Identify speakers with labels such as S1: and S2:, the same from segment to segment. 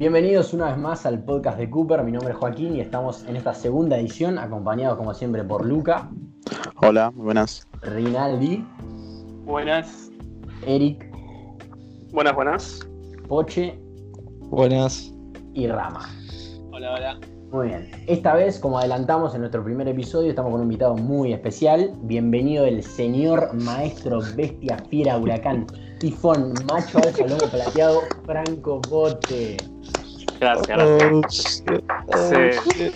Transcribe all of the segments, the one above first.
S1: Bienvenidos una vez más al podcast de Cooper. Mi nombre es Joaquín y estamos en esta segunda edición, acompañados como siempre por Luca.
S2: Hola, muy buenas.
S1: Rinaldi.
S3: Buenas.
S1: Eric.
S3: Buenas, buenas.
S1: Poche.
S4: Buenas.
S1: Y Rama.
S3: Hola, hola.
S1: Muy bien. Esta vez, como adelantamos en nuestro primer episodio, estamos con un invitado muy especial. Bienvenido el señor maestro bestia fiera huracán tifón macho alfa lomo plateado Franco Bote.
S3: Gracias, gracias. Sí.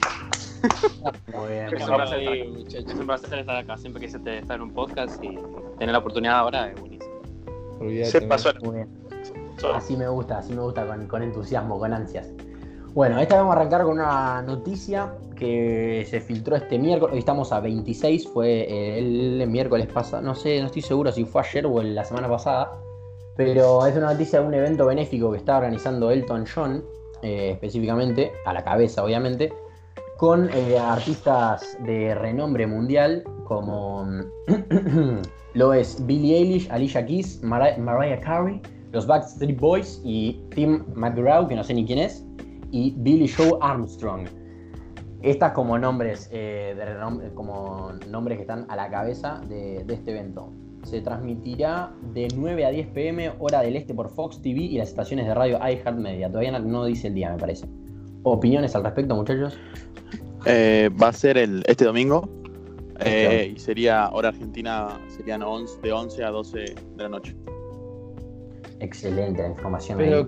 S1: Muy bien.
S3: Es un, placer, es un placer estar acá. Siempre quise estar en un podcast y tener la oportunidad ahora es buenísimo.
S4: Se pasó.
S1: Muy bien. Así me gusta, así me gusta, con, con entusiasmo, con ansias. Bueno, esta vamos a arrancar con una noticia que se filtró este miércoles. Hoy estamos a 26, fue el miércoles pasado. No sé, no estoy seguro si fue ayer o la semana pasada. Pero es una noticia de un evento benéfico que está organizando Elton John, eh, específicamente, a la cabeza, obviamente, con eh, artistas de renombre mundial como lo es Billie Eilish, Alicia Keys, Mariah Carey, los Backstreet Boys y Tim McGraw, que no sé ni quién es y Billy Joe Armstrong. Estas como nombres, eh, de como nombres que están a la cabeza de, este evento. Se transmitirá de 9 a 10 pm hora del este por Fox TV y las estaciones de radio iHeartMedia. Todavía no, dice el día, me parece. ¿Opiniones al respecto, muchachos?
S2: Eh, va a ser el, este domingo. Eh, y sería hora argentina, serían 11, de 11 a 12 de la noche.
S1: Excelente la información.
S4: Pero,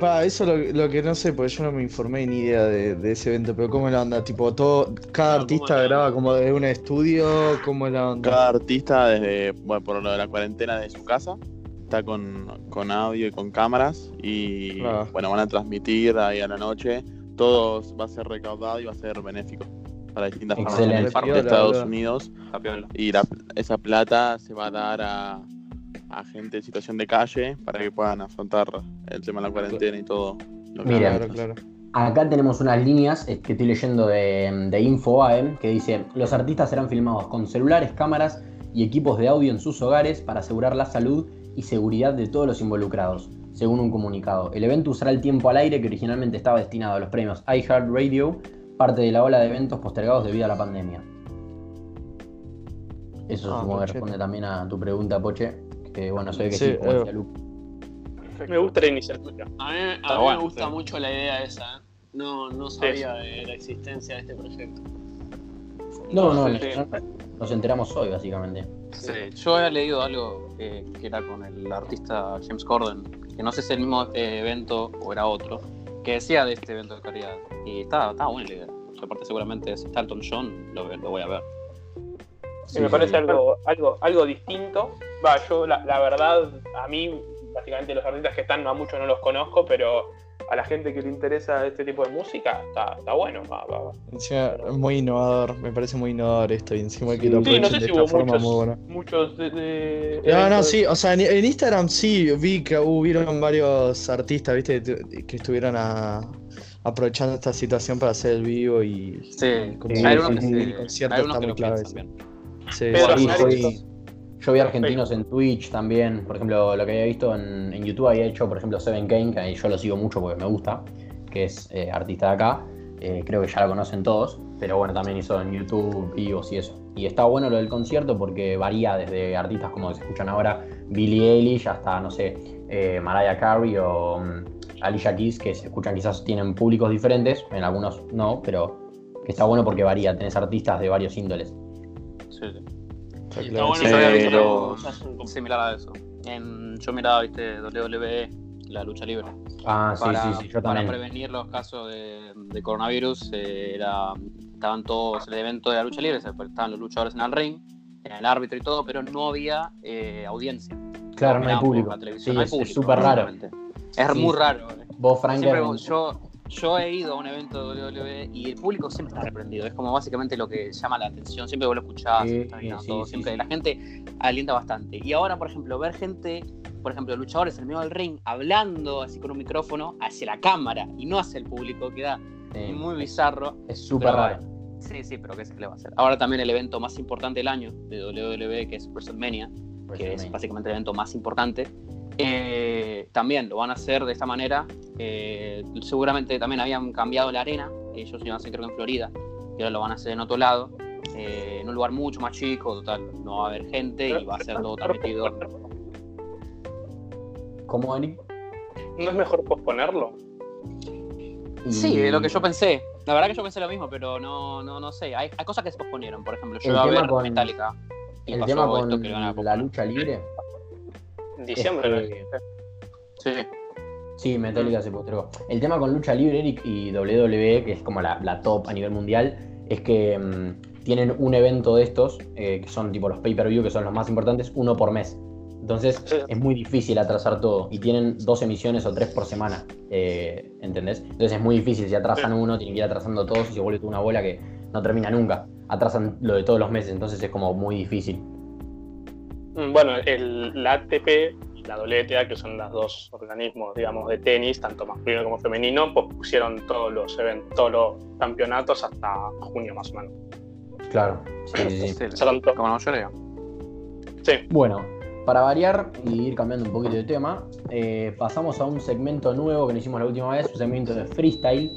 S4: para eso lo, lo, que no sé, porque yo no me informé ni idea de, ese evento, pero ¿cómo es la onda? Tipo, todo, cada artista graba como desde un estudio, ¿cómo es la onda?
S2: Cada artista desde, bueno, por lo de la cuarentena de su casa, está con, con audio y con cámaras y ah. bueno, van a transmitir ahí a la noche. Todo va a ser recaudado y va a ser benéfico para distintas
S1: familias
S2: de Estados Unidos. Y la, esa plata se va a dar a a gente en situación de calle para que puedan afrontar el tema de la cuarentena y todo.
S1: Mira, acá tenemos unas líneas que estoy leyendo de, de InfoAE que dice, los artistas serán filmados con celulares, cámaras y equipos de audio en sus hogares para asegurar la salud y seguridad de todos los involucrados, según un comunicado. El evento usará el tiempo al aire que originalmente estaba destinado a los premios iHeartRadio, parte de la ola de eventos postergados debido a la pandemia. Eso ah, supongo que responde también a tu pregunta, Poche que bueno, soy que sí,
S3: eh, Me gusta la iniciativa. A mí, a mí me gusta mucho la idea esa. ¿eh? No, no sabía de la existencia de este proyecto.
S1: No, no, nos enteramos hoy, básicamente.
S3: Sí, yo había leído algo que, era con el artista James Corden, que no sé si es el mismo evento o era otro, que decía de este evento de caridad. Y estaba, estaba buena la idea. aparte, seguramente si está John, lo, lo voy a ver. Sí, me parece algo, algo, algo distinto. Va, yo la, verdad, a mí, básicamente los artistas que están, a muchos no los conozco, pero a la gente que le interesa este tipo de música, está, está bueno. Va, va,
S4: muy innovador, me parece muy innovador esto, y encima que lo sí, no sé de esta forma
S3: muchos,
S4: muy buena.
S3: Muchos de,
S4: No, no, sí, o sea, en, Instagram sí vi que hubieron varios artistas, viste, que estuvieron aprovechando esta situación para hacer el vivo y
S3: sí,
S4: como hay uno que el concierto está muy clave.
S1: Sí, yo vi argentinos en Twitch también. Por ejemplo, lo que había visto en, YouTube había hecho, por ejemplo, Seven Kane, que yo lo sigo mucho porque me gusta, que es eh, artista de acá. Eh, creo que ya lo conocen todos, pero bueno, también hizo en YouTube vivos y eso. Y está bueno lo del concierto porque varía desde artistas como se escuchan ahora, Billie Eilish, hasta, no sé, eh, Mariah Carey o um, Alicia Keys, que se escuchan quizás tienen públicos diferentes, en algunos no, pero que está bueno porque varía, tenés artistas de varios índoles.
S3: Sí, sí. Está bueno, yo había visto similar a eso. En, yo miraba, viste, WWE, la lucha libre.
S1: Ah, sí, sí, sí, yo
S3: Para prevenir los casos de, de coronavirus, eh, era, estaban todos el evento de la lucha libre, estaban los luchadores en el ring, en el árbitro y todo, pero no había eh, audiencia.
S1: Claro, no, hay público. Sí, es súper raro.
S3: Es muy raro. Eh.
S1: Vos, Frank,
S3: yo, yo he ido a un evento de WWE y el público siempre está reprendido. Es como básicamente lo que llama la atención. Siempre vos lo escuchás, siempre la gente alienta bastante. Y ahora, por ejemplo, ver gente, por ejemplo, luchadores en medio del ring hablando así con un micrófono hacia la cámara y no hacia el público, queda muy bizarro.
S1: Es súper raro.
S3: Sí, sí, pero ¿qué se le va a hacer? Ahora también el evento más importante del año de WWE, que es WrestleMania, que es básicamente el evento más importante, eh, también lo van a hacer de esta manera Eh, seguramente también habían cambiado la arena, ellos iban a hacer creo en Florida, y ahora lo van a hacer en otro lado, eh, en un lugar mucho más chico, total, no va a haber gente y va a ser todo transmitido.
S1: ¿Cómo, Eric?
S5: ¿No es mejor posponerlo?
S3: Sí, es lo que yo pensé. La verdad que yo pensé lo mismo, pero no, no, no sé. Hay, cosas que se posponieron. Por ejemplo, yo iba a ver con, Metallica.
S1: el tema con la lucha libre.
S5: Diciembre.
S3: Sí.
S1: Sí, Metallica se postergó. El tema con lucha libre, Eric, y WWE, que es como la, top a nivel mundial, es que mm, tienen un evento de estos, eh, que son tipo los pay-per-view, que son los más importantes, uno por mes. Entonces es muy difícil atrasar todo. Y tienen dos emisiones o tres por semana. Eh, ¿Entendés? Entonces es muy difícil. Si atrasan uno, tienen que ir atrasando todos y se vuelve una bola que no termina nunca. Atrasan lo de todos los meses. Entonces es como muy difícil.
S5: Mm, bueno, el, la ATP y la WTA, que son los dos organismos, digamos, de tenis, tanto masculino como femenino, pues pusieron todos los eventos, todos los campeonatos hasta junio más o menos.
S1: Claro, sí, sí.
S3: sí. Como la mayoría.
S1: Sí. Bueno, para variar y ir cambiando un poquito de tema, eh, pasamos a un segmento nuevo que nos hicimos la última vez, un segmento de freestyle,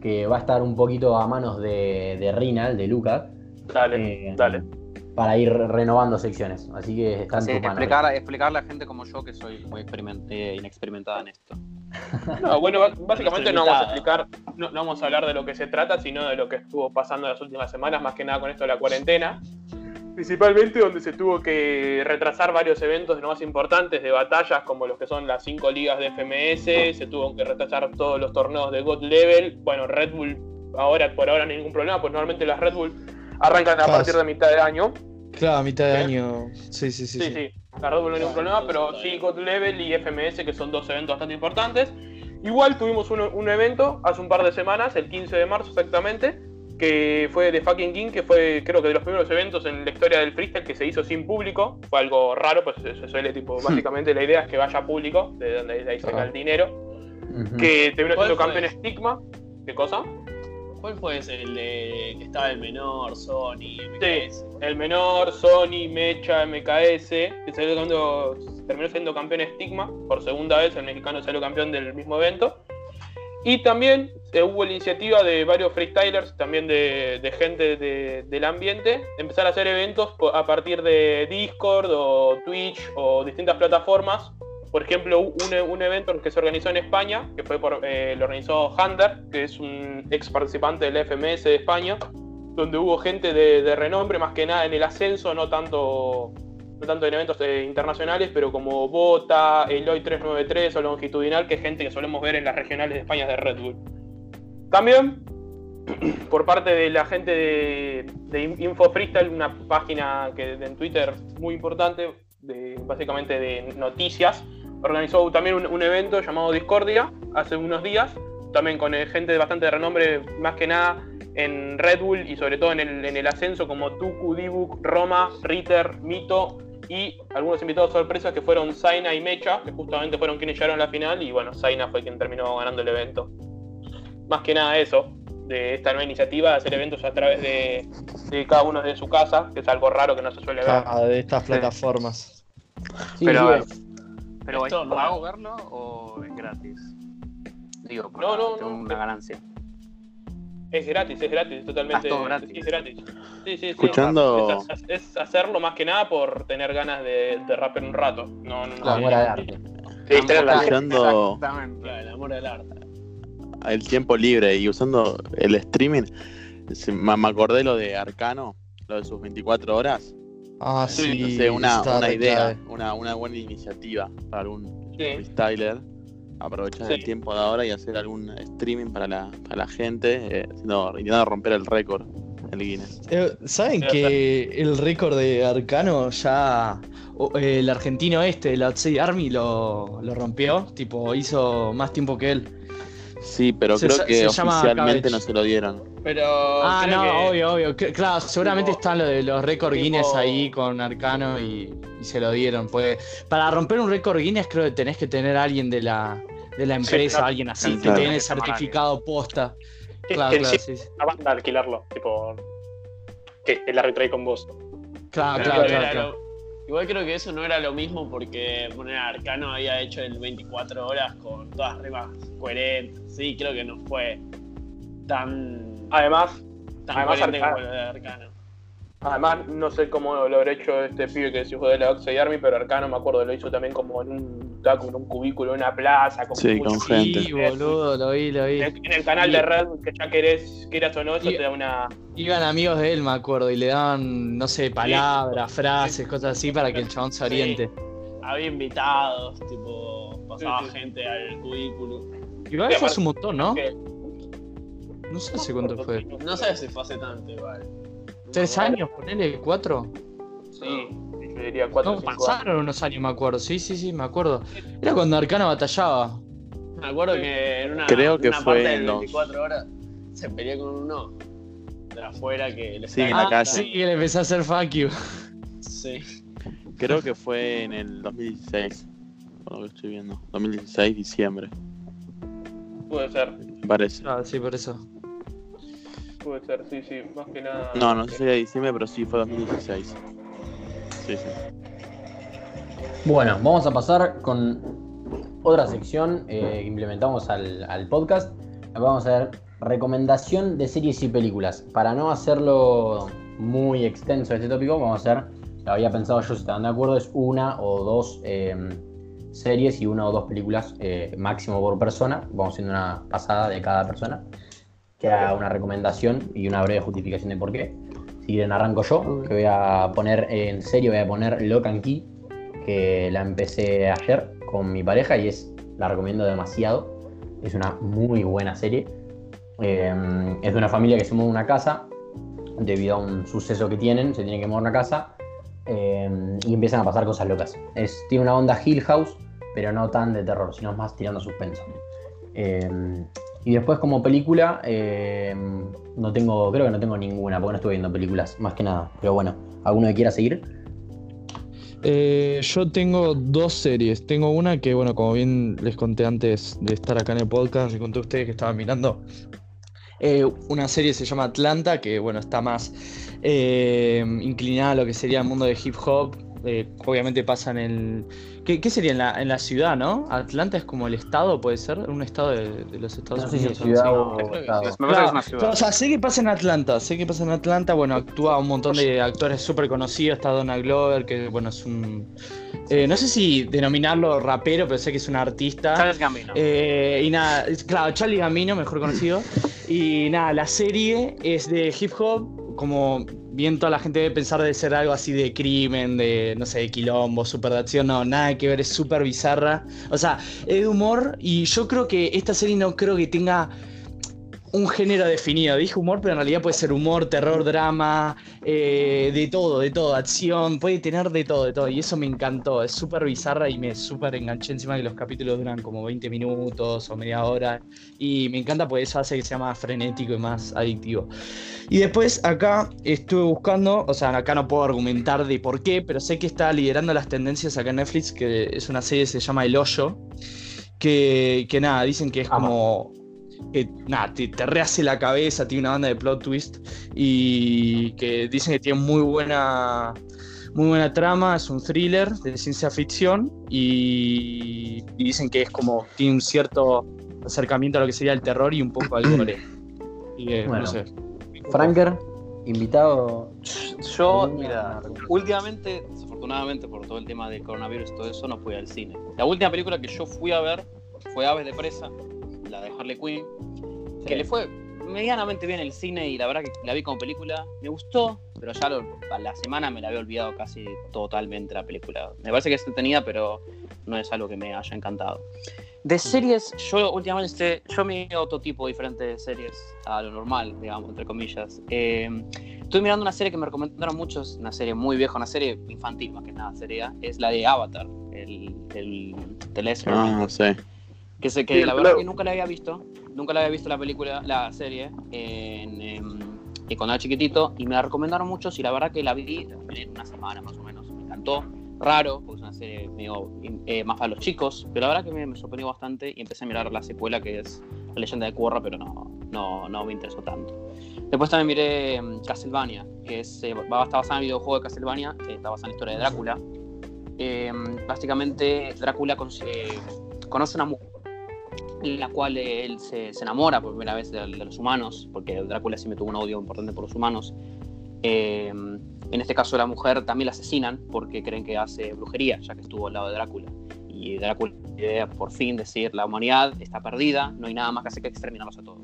S1: que va a estar un poquito a manos de, de Rinal, de Lucas.
S5: Dale, eh, dale.
S1: Para ir renovando secciones. Así que está en tu
S3: explicar, explicarle a gente como yo que soy muy inexperimentada en esto.
S5: No, bueno, básicamente no vamos a explicar, no, no, vamos a hablar de lo que se trata, sino de lo que estuvo pasando en las últimas semanas, más que nada con esto de la cuarentena principalmente donde se tuvo que retrasar varios eventos más importantes de batallas, como los que son las cinco ligas de FMS, se tuvo que retrasar todos los torneos de God Level. Bueno, Red Bull, ahora por ahora no hay ningún problema, pues normalmente las Red Bull arrancan a partir de mitad de año.
S4: Claro, a mitad de año. Sí, sí, sí.
S5: Sí, sí. La Red Bull no ningún problema, pero sí God Level y FMS, que son dos eventos bastante importantes. Igual tuvimos un, un evento hace un par de semanas, el 15 de marzo exactamente, que fue de Fucking King, que fue creo que de los primeros eventos en la historia del freestyle que se hizo sin público. Fue algo raro, pues se suele, tipo, básicamente la idea es que vaya público, de donde ahí saca el dinero. Que terminó siendo campeón Stigma. ¿Qué cosa?
S3: ¿Cuál fue ese? El de que estaba el menor, Sony.
S5: Sí, el menor, Sony, Mecha, MKS, que salió terminó siendo campeón Stigma por segunda vez, el mexicano salió campeón del mismo evento. Y también eh, hubo la iniciativa de varios freestylers, también de, gente del ambiente, de empezar a hacer eventos a partir de Discord o Twitch o distintas plataformas. Por ejemplo, un, evento que se organizó en España, que fue por, eh, lo organizó Hunter, que es un ex participante del FMS de España, donde hubo gente de renombre, más que nada en el ascenso, no tanto no tanto en eventos eh, internacionales, pero como Bota, Eloy 393 o Longitudinal, que es gente que solemos ver en las regionales de España de Red Bull. También, por parte de la gente de, de Info Freestyle, una página que en Twitter muy importante, de, básicamente de noticias, organizó también un, evento llamado Discordia hace unos días, también con eh, gente de bastante renombre, más que nada en Red Bull y sobre todo en el, en el ascenso como Tuku, Dibuk, Roma, Ritter, Mito, y algunos invitados sorpresas que fueron Zaina y Mecha, que justamente fueron quienes llegaron a la final, y bueno, Zaina fue quien terminó ganando el evento. Más que nada eso, de esta nueva iniciativa de hacer eventos a través de, cada uno de su casa, que es algo raro que no se suele ver.
S4: de estas plataformas.
S3: pero, pero ¿es pago verlo o es gratis? Digo, no, no, no, una ganancia.
S5: Es gratis, es gratis, totalmente.
S3: Ah, gratis.
S5: es gratis. Sí, sí,
S2: Escuchando...
S5: Es, hacerlo más que nada por tener ganas de, de raper un rato. No, no,
S1: no. amor al arte.
S2: Sí, Escuchando...
S3: el amor al arte.
S2: El tiempo libre y usando el streaming, me acordé lo de Arcano, lo de sus 24 horas.
S4: Ah, sí.
S2: una, una idea, una, una, buena iniciativa para algún freestyler aprovechar el tiempo de ahora y hacer algún streaming para la, para la gente, eh, intentando romper el récord, el Guinness.
S4: Eh, ¿Saben que el récord de Arcano ya el argentino este, el Outside Army, lo, lo, rompió? Tipo, hizo más tiempo que él.
S2: Sí, pero creo que oficialmente no se lo dieron.
S5: Pero
S4: ah, no, obvio, obvio. Claro, seguramente están lo de los récords Guinness ahí con Arcano y, se lo dieron. Pues para romper un récord Guinness creo que tenés que tener a alguien de la, de la empresa, alguien así, que tiene certificado posta.
S5: Claro, claro, sí, La banda alquilarlo, tipo que el árbitro ahí con vos.
S4: Claro, claro, claro,
S6: Igual creo que eso no era lo mismo porque poner Arcano había hecho el 24 horas con todas rimas coherentes. Sí, creo que no fue tan.
S5: Además,
S6: tan además como lo de Arcano.
S5: Además, no sé cómo lo habrá hecho este pibe que se de la Oxide Army, pero Arcano me acuerdo, lo hizo también como en un taco, en un cubículo, en una plaza. Con
S2: sí, con gente.
S4: Sí, boludo, lo vi, lo vi.
S5: En, el canal de Red, que ya querés, quieras o no, eso te da una.
S4: Iban amigos de él, me acuerdo, y le daban, no sé, palabras, frases, cosas así para que el chabón se oriente.
S6: Había invitados, tipo, pasaba gente al cubículo.
S4: Igual fue un montón, ¿no? No sé hace cuánto fue.
S6: No sé si fue hace tanto, igual.
S4: ¿Tres años? Ponele, ¿cuatro?
S5: Sí, yo diría cuatro.
S4: No, pasaron unos años, me acuerdo. Sí, sí, sí, me acuerdo. Era cuando Arcano batallaba.
S6: Me acuerdo que en una,
S2: Creo que
S6: una
S2: fue
S6: parte de 24 horas se peleó con uno de afuera que le
S2: Sí, en la calle.
S4: Sí, que le empezó a hacer fuck you.
S6: Sí.
S2: Creo que fue en el 2016, por lo que estoy viendo. 2016, diciembre,
S5: Puede ser,
S2: me parece.
S4: Ah, sí, por eso.
S5: Puede ser, sí, sí, más que nada.
S2: No, no sé si era diciembre, pero sí fue 2016. Sí, sí.
S1: Bueno, vamos a pasar con otra sección eh, que implementamos al, al podcast. Vamos a ver recomendación de series y películas. Para no hacerlo muy extenso este tópico, vamos a hacer, lo había pensado yo, si estaban de acuerdo, es una o dos eh, series y una o dos películas eh, máximo por persona. Vamos haciendo una pasada de cada persona, que haga una recomendación y una breve justificación de por qué. Si quieren arranco yo, que voy a poner en serio, voy a poner Lock and Key, que la empecé ayer con mi pareja y es, la recomiendo demasiado. Es una muy buena serie. Eh, es de una familia que se a una casa debido a un suceso que tienen, se tienen que a una casa eh, y empiezan a pasar cosas locas. Es, tiene una onda Hill House, pero no tan de terror, sino más tirando suspenso. Eh, y después como película, eh, no tengo, creo que no tengo ninguna, porque no estuve viendo películas, más que nada. Pero bueno, ¿alguno que quiera seguir?
S4: Eh, yo tengo dos series. Tengo una que, bueno, como bien les conté antes de estar acá en el podcast, les conté a ustedes que estaban mirando. Eh, una serie se llama Atlanta, que, bueno, está más inclinada a lo que sería el mundo de hip hop. Eh, obviamente pasa en el. ¿Qué, qué sería en la, en la ciudad, no? Atlanta es como el estado, puede ser, un estado de, de los Estados
S1: No sé si
S4: Unidos.
S1: ciudad
S4: sí.
S1: o
S3: Creo que
S1: estado.
S3: sí, Me parece que es una ciudad.
S4: o sea, sé que pasa en Atlanta, sé que pasa en Atlanta, bueno, actúa un montón de actores súper conocidos, está Donna Glover, que bueno, es un... eh, no sé si denominarlo rapero, pero sé que es un artista.
S3: Charles Gambino.
S4: Eh, y nada, claro, Charlie Gambino, mejor conocido. Y nada, la serie es de hip hop, como bien toda la gente debe pensar de ser algo así de crimen, de, no sé, de quilombo, súper de acción, no, nada que ver, es súper bizarra. O sea, es de humor y yo creo que esta serie no creo que tenga un género definido. Dije humor, pero en realidad puede ser humor, terror, drama, eh, de todo, de todo, acción, puede tener de todo, de todo. Y eso me encantó, es súper bizarra y me súper enganché encima que los capítulos duran como 20 minutos o media hora. Y me encanta porque eso hace que sea más frenético y más adictivo. Y después acá estuve buscando, o sea, acá no puedo argumentar de por qué, pero sé que está liderando las tendencias acá en Netflix, que es una serie que se llama El Hoyo, que, que nada, dicen que es como que nada, te, te rehace la cabeza, tiene una banda de plot twist y que dicen que tiene muy buena muy buena trama, es un thriller de ciencia ficción y, y dicen que es como tiene un cierto acercamiento a lo que sería el terror y un poco al gore. Y que,
S1: Bueno.
S4: no sé.
S1: Franker, invitado.
S3: Yo,
S1: ¿Alguna
S3: mira, últimamente, desafortunadamente por todo el tema del coronavirus y todo eso, no fui al cine. La última película que yo fui a ver fue Aves de Presa, la de Harley Quinn, que le fue medianamente bien el cine y la verdad que la vi como película. Me gustó, pero ya lo- a la semana me la había olvidado casi totalmente la película. Me parece que es entretenida, pero no es algo que me haya encantado. De series, yo últimamente, yo me otro tipo diferente de series a lo normal, digamos, entre comillas. Eh, estoy mirando una serie que me recomendaron muchos, una serie muy vieja, una serie infantil más que nada sería, es la de Avatar, el, el, Last
S2: Ah, sé.
S3: Que sé que
S5: Sí,
S3: la
S5: claro.
S3: verdad que nunca la había visto. Nunca la había visto la película, la serie, en, em, y cuando era chiquitito. Y me la recomendaron muchos y la verdad que la vi en una semana más o menos. Me encantó. Raro, porque es una serie medio, eh, más para los chicos. Pero la verdad que me, me sorprendió bastante y empecé a mirar la secuela que es La leyenda de Korra, pero no, no, no me interesó tanto. Después también miré em, Castlevania, que es, eh, está basada en el videojuego de Castlevania, que está basada en la historia de Drácula. eh, básicamente Drácula conoce una mujer en la cual él se, enamora por primera vez de, los humanos, porque Drácula siempre tuvo un odio importante por los humanos. Eh, en este caso la mujer también la asesinan porque creen que hace brujería, ya que estuvo al lado de Drácula. Y Drácula idea por fin decir, la humanidad está perdida, no hay nada más que hacer que exterminarlos a todos.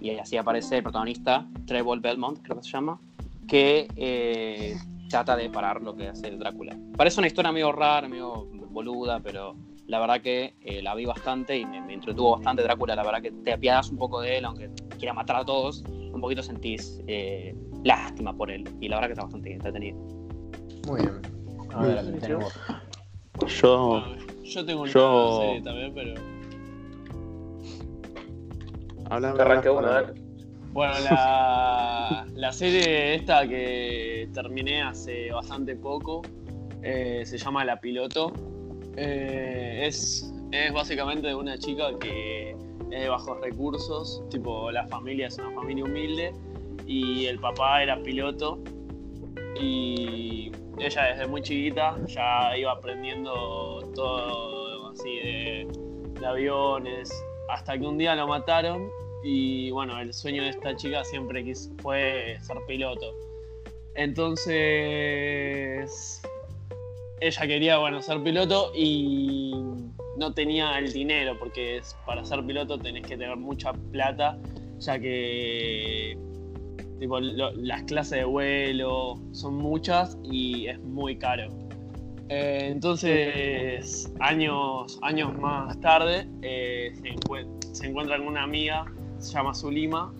S3: Y así aparece el protagonista, Trevor Belmont, creo que se llama, que eh, trata de parar lo que hace Drácula. Parece una historia medio rara, medio boluda, pero la verdad que eh, la vi bastante y me, entretuvo bastante Drácula. La verdad que te apiadas un poco de él, aunque quiera matar a todos, un poquito sentís eh, lástima por él. Y la verdad que está bastante entretenido.
S1: Muy bien. A ver, tenemos.
S2: Yo.
S6: yo tengo una serie también, pero.
S2: Habla,
S5: arranque una,
S6: Bueno, la, la serie esta que terminé hace bastante poco eh, se llama La Piloto eh, es, es básicamente una chica que es de bajos recursos, tipo la familia es una familia humilde y el papá era piloto y ella desde muy chiquita ya iba aprendiendo todo así de, aviones hasta que un día lo mataron y bueno, el sueño de esta chica siempre fue ser piloto. Entonces ella quería, bueno, ser piloto y no tenía el dinero, porque para ser piloto tenés que tener mucha plata, ya que tipo, las clases de vuelo son muchas y es muy caro. Eh, entonces, años, años más tarde, eh, se, se, encuentra con una amiga, se llama Zulima,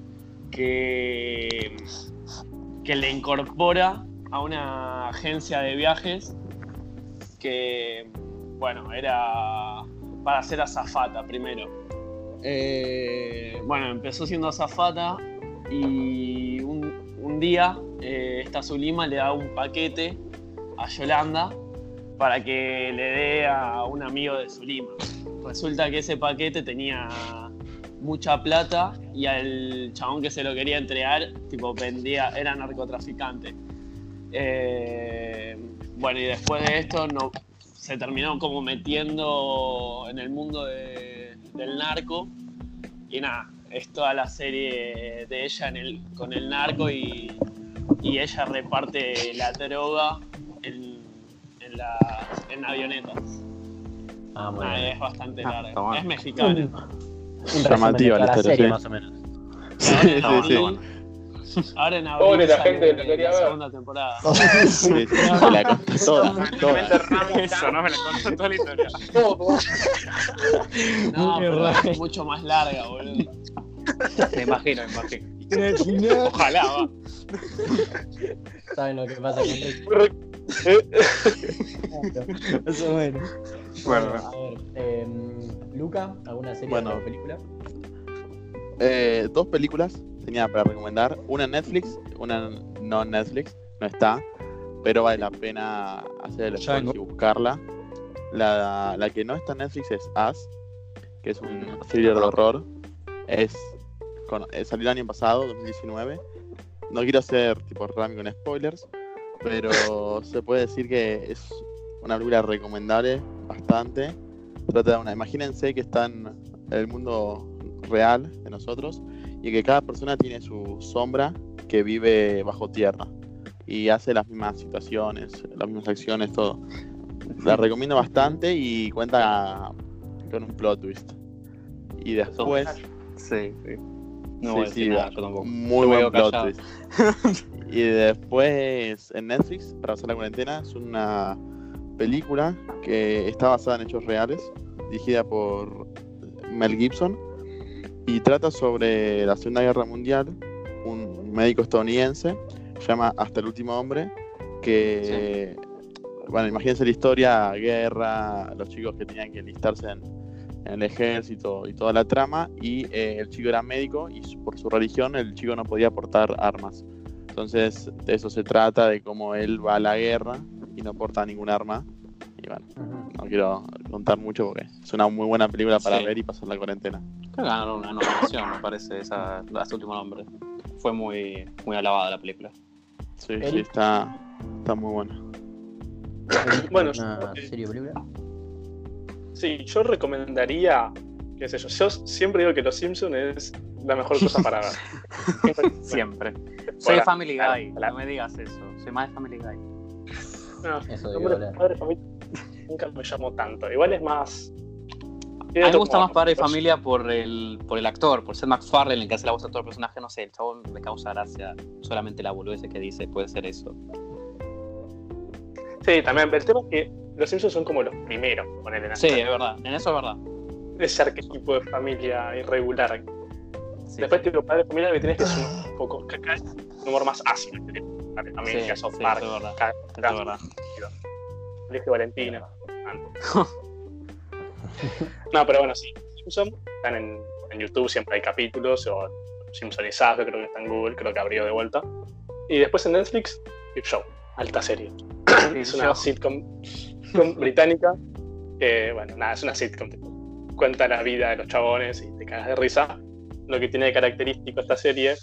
S6: que, que le incorpora a una agencia de viajes que, bueno, era para ser azafata primero. Eh, bueno, empezó siendo azafata y un, día eh, esta Zulima le da un paquete a Yolanda para que le dé a un amigo de Zulima. Resulta que ese paquete tenía mucha plata y al chabón que se lo quería entregar, tipo, vendía, era narcotraficante. Eh, bueno, y después de esto no, se terminó como metiendo en el mundo del narco. Y nada, es toda la serie de ella en el, con el narco y, ella reparte la droga en, en, en avionetas. Ah, es bastante ah, larga. es mexicana.
S2: Llamativa la
S1: serie, más o menos.
S2: Sí, sí, sí.
S6: Ahora en abril.
S5: Pobre la gente que quería
S6: ver. segunda temporada.
S2: Sí, sí, la contó toda. toda.
S3: Eso, no me la contó toda la historia.
S6: no, pero es mucho más larga, boludo.
S3: Me imagino, me imagino. Ojalá, va.
S1: ¿Saben lo que pasa con Eso es bueno.
S2: Bueno,
S1: a ver, eh, Luca, ¿alguna serie bueno, o película?
S2: Eh, dos películas tenía para recomendar. Una en Netflix, una no en Netflix, no está, pero vale la pena hacer el esfuerzo y buscarla. La, la, que no está en Netflix es As, que es un thriller de horror. Es, con, eh, salió el año pasado, 2019. No quiero hacer tipo Rami con spoilers, pero se puede decir que es una película recomendable bastante. Trata de una, imagínense que está en el mundo real de nosotros y que cada persona tiene su sombra que vive bajo tierra y hace las mismas situaciones, las mismas acciones, todo. La recomiendo bastante y cuenta con un plot twist. Y después.
S3: Sí, sí.
S2: No sí, muy buen plot twist. y después en Netflix, para hacer la cuarentena, es una película que está basada en hechos reales, dirigida por Mel Gibson y trata sobre la Segunda Guerra Mundial, un médico estadounidense, se llama Hasta el último hombre, que, bueno, imagínense la historia, guerra, los chicos que tenían que enlistarse en, el ejército y toda la trama, y eh, el chico era médico y por su religión el chico no podía portar armas. Entonces de eso se trata, de cómo él va a la guerra y no porta ningún arma. Y bueno, no quiero contar mucho porque es una muy buena película para ver y pasar la cuarentena
S3: ganaron una nominación, me parece, esa, ese último nombre. Fue muy, muy alabada la película.
S2: Sí, sí, está, está muy buena.
S1: bueno, ¿una serie o película?
S7: Sí, yo recomendaría, qué sé yo, yo siempre digo que Los Simpsons es la mejor cosa para
S3: ver. siempre. Soy Family Guy, no me digas eso. Soy más de Family Guy.
S7: No, eso de padre familia nunca me llamó tanto. Igual es más.
S3: A mí me gusta más Padre de Familia por el, por el actor, por ser McFarlane, el que hace la voz de todo el personaje. No sé, el chabón me causa gracia. Solamente la boludez que dice puede ser eso.
S7: Sí, también. El tema es que los Simpsons son como los primeros, ponerle
S3: Sí, es verdad. En eso es verdad.
S7: Ese arquetipo de familia irregular. Después, tipo, Padre de Familia, que tienes que es un poco. un humor más ácido. Familia, sí, South Park. Sí, es verdad. Es verdad. Colegio Valentina. no, pero bueno, sí. Simpson están en, en, YouTube, siempre hay capítulos, o Simpsonizados, creo que está en Google, creo que abrió de vuelta. Y después en Netflix, Big Show, alta serie. es una sitcom, británica bueno, nada, es una sitcom. cuenta la vida de los chabones y te cagas de risa. Lo que tiene de característico esta serie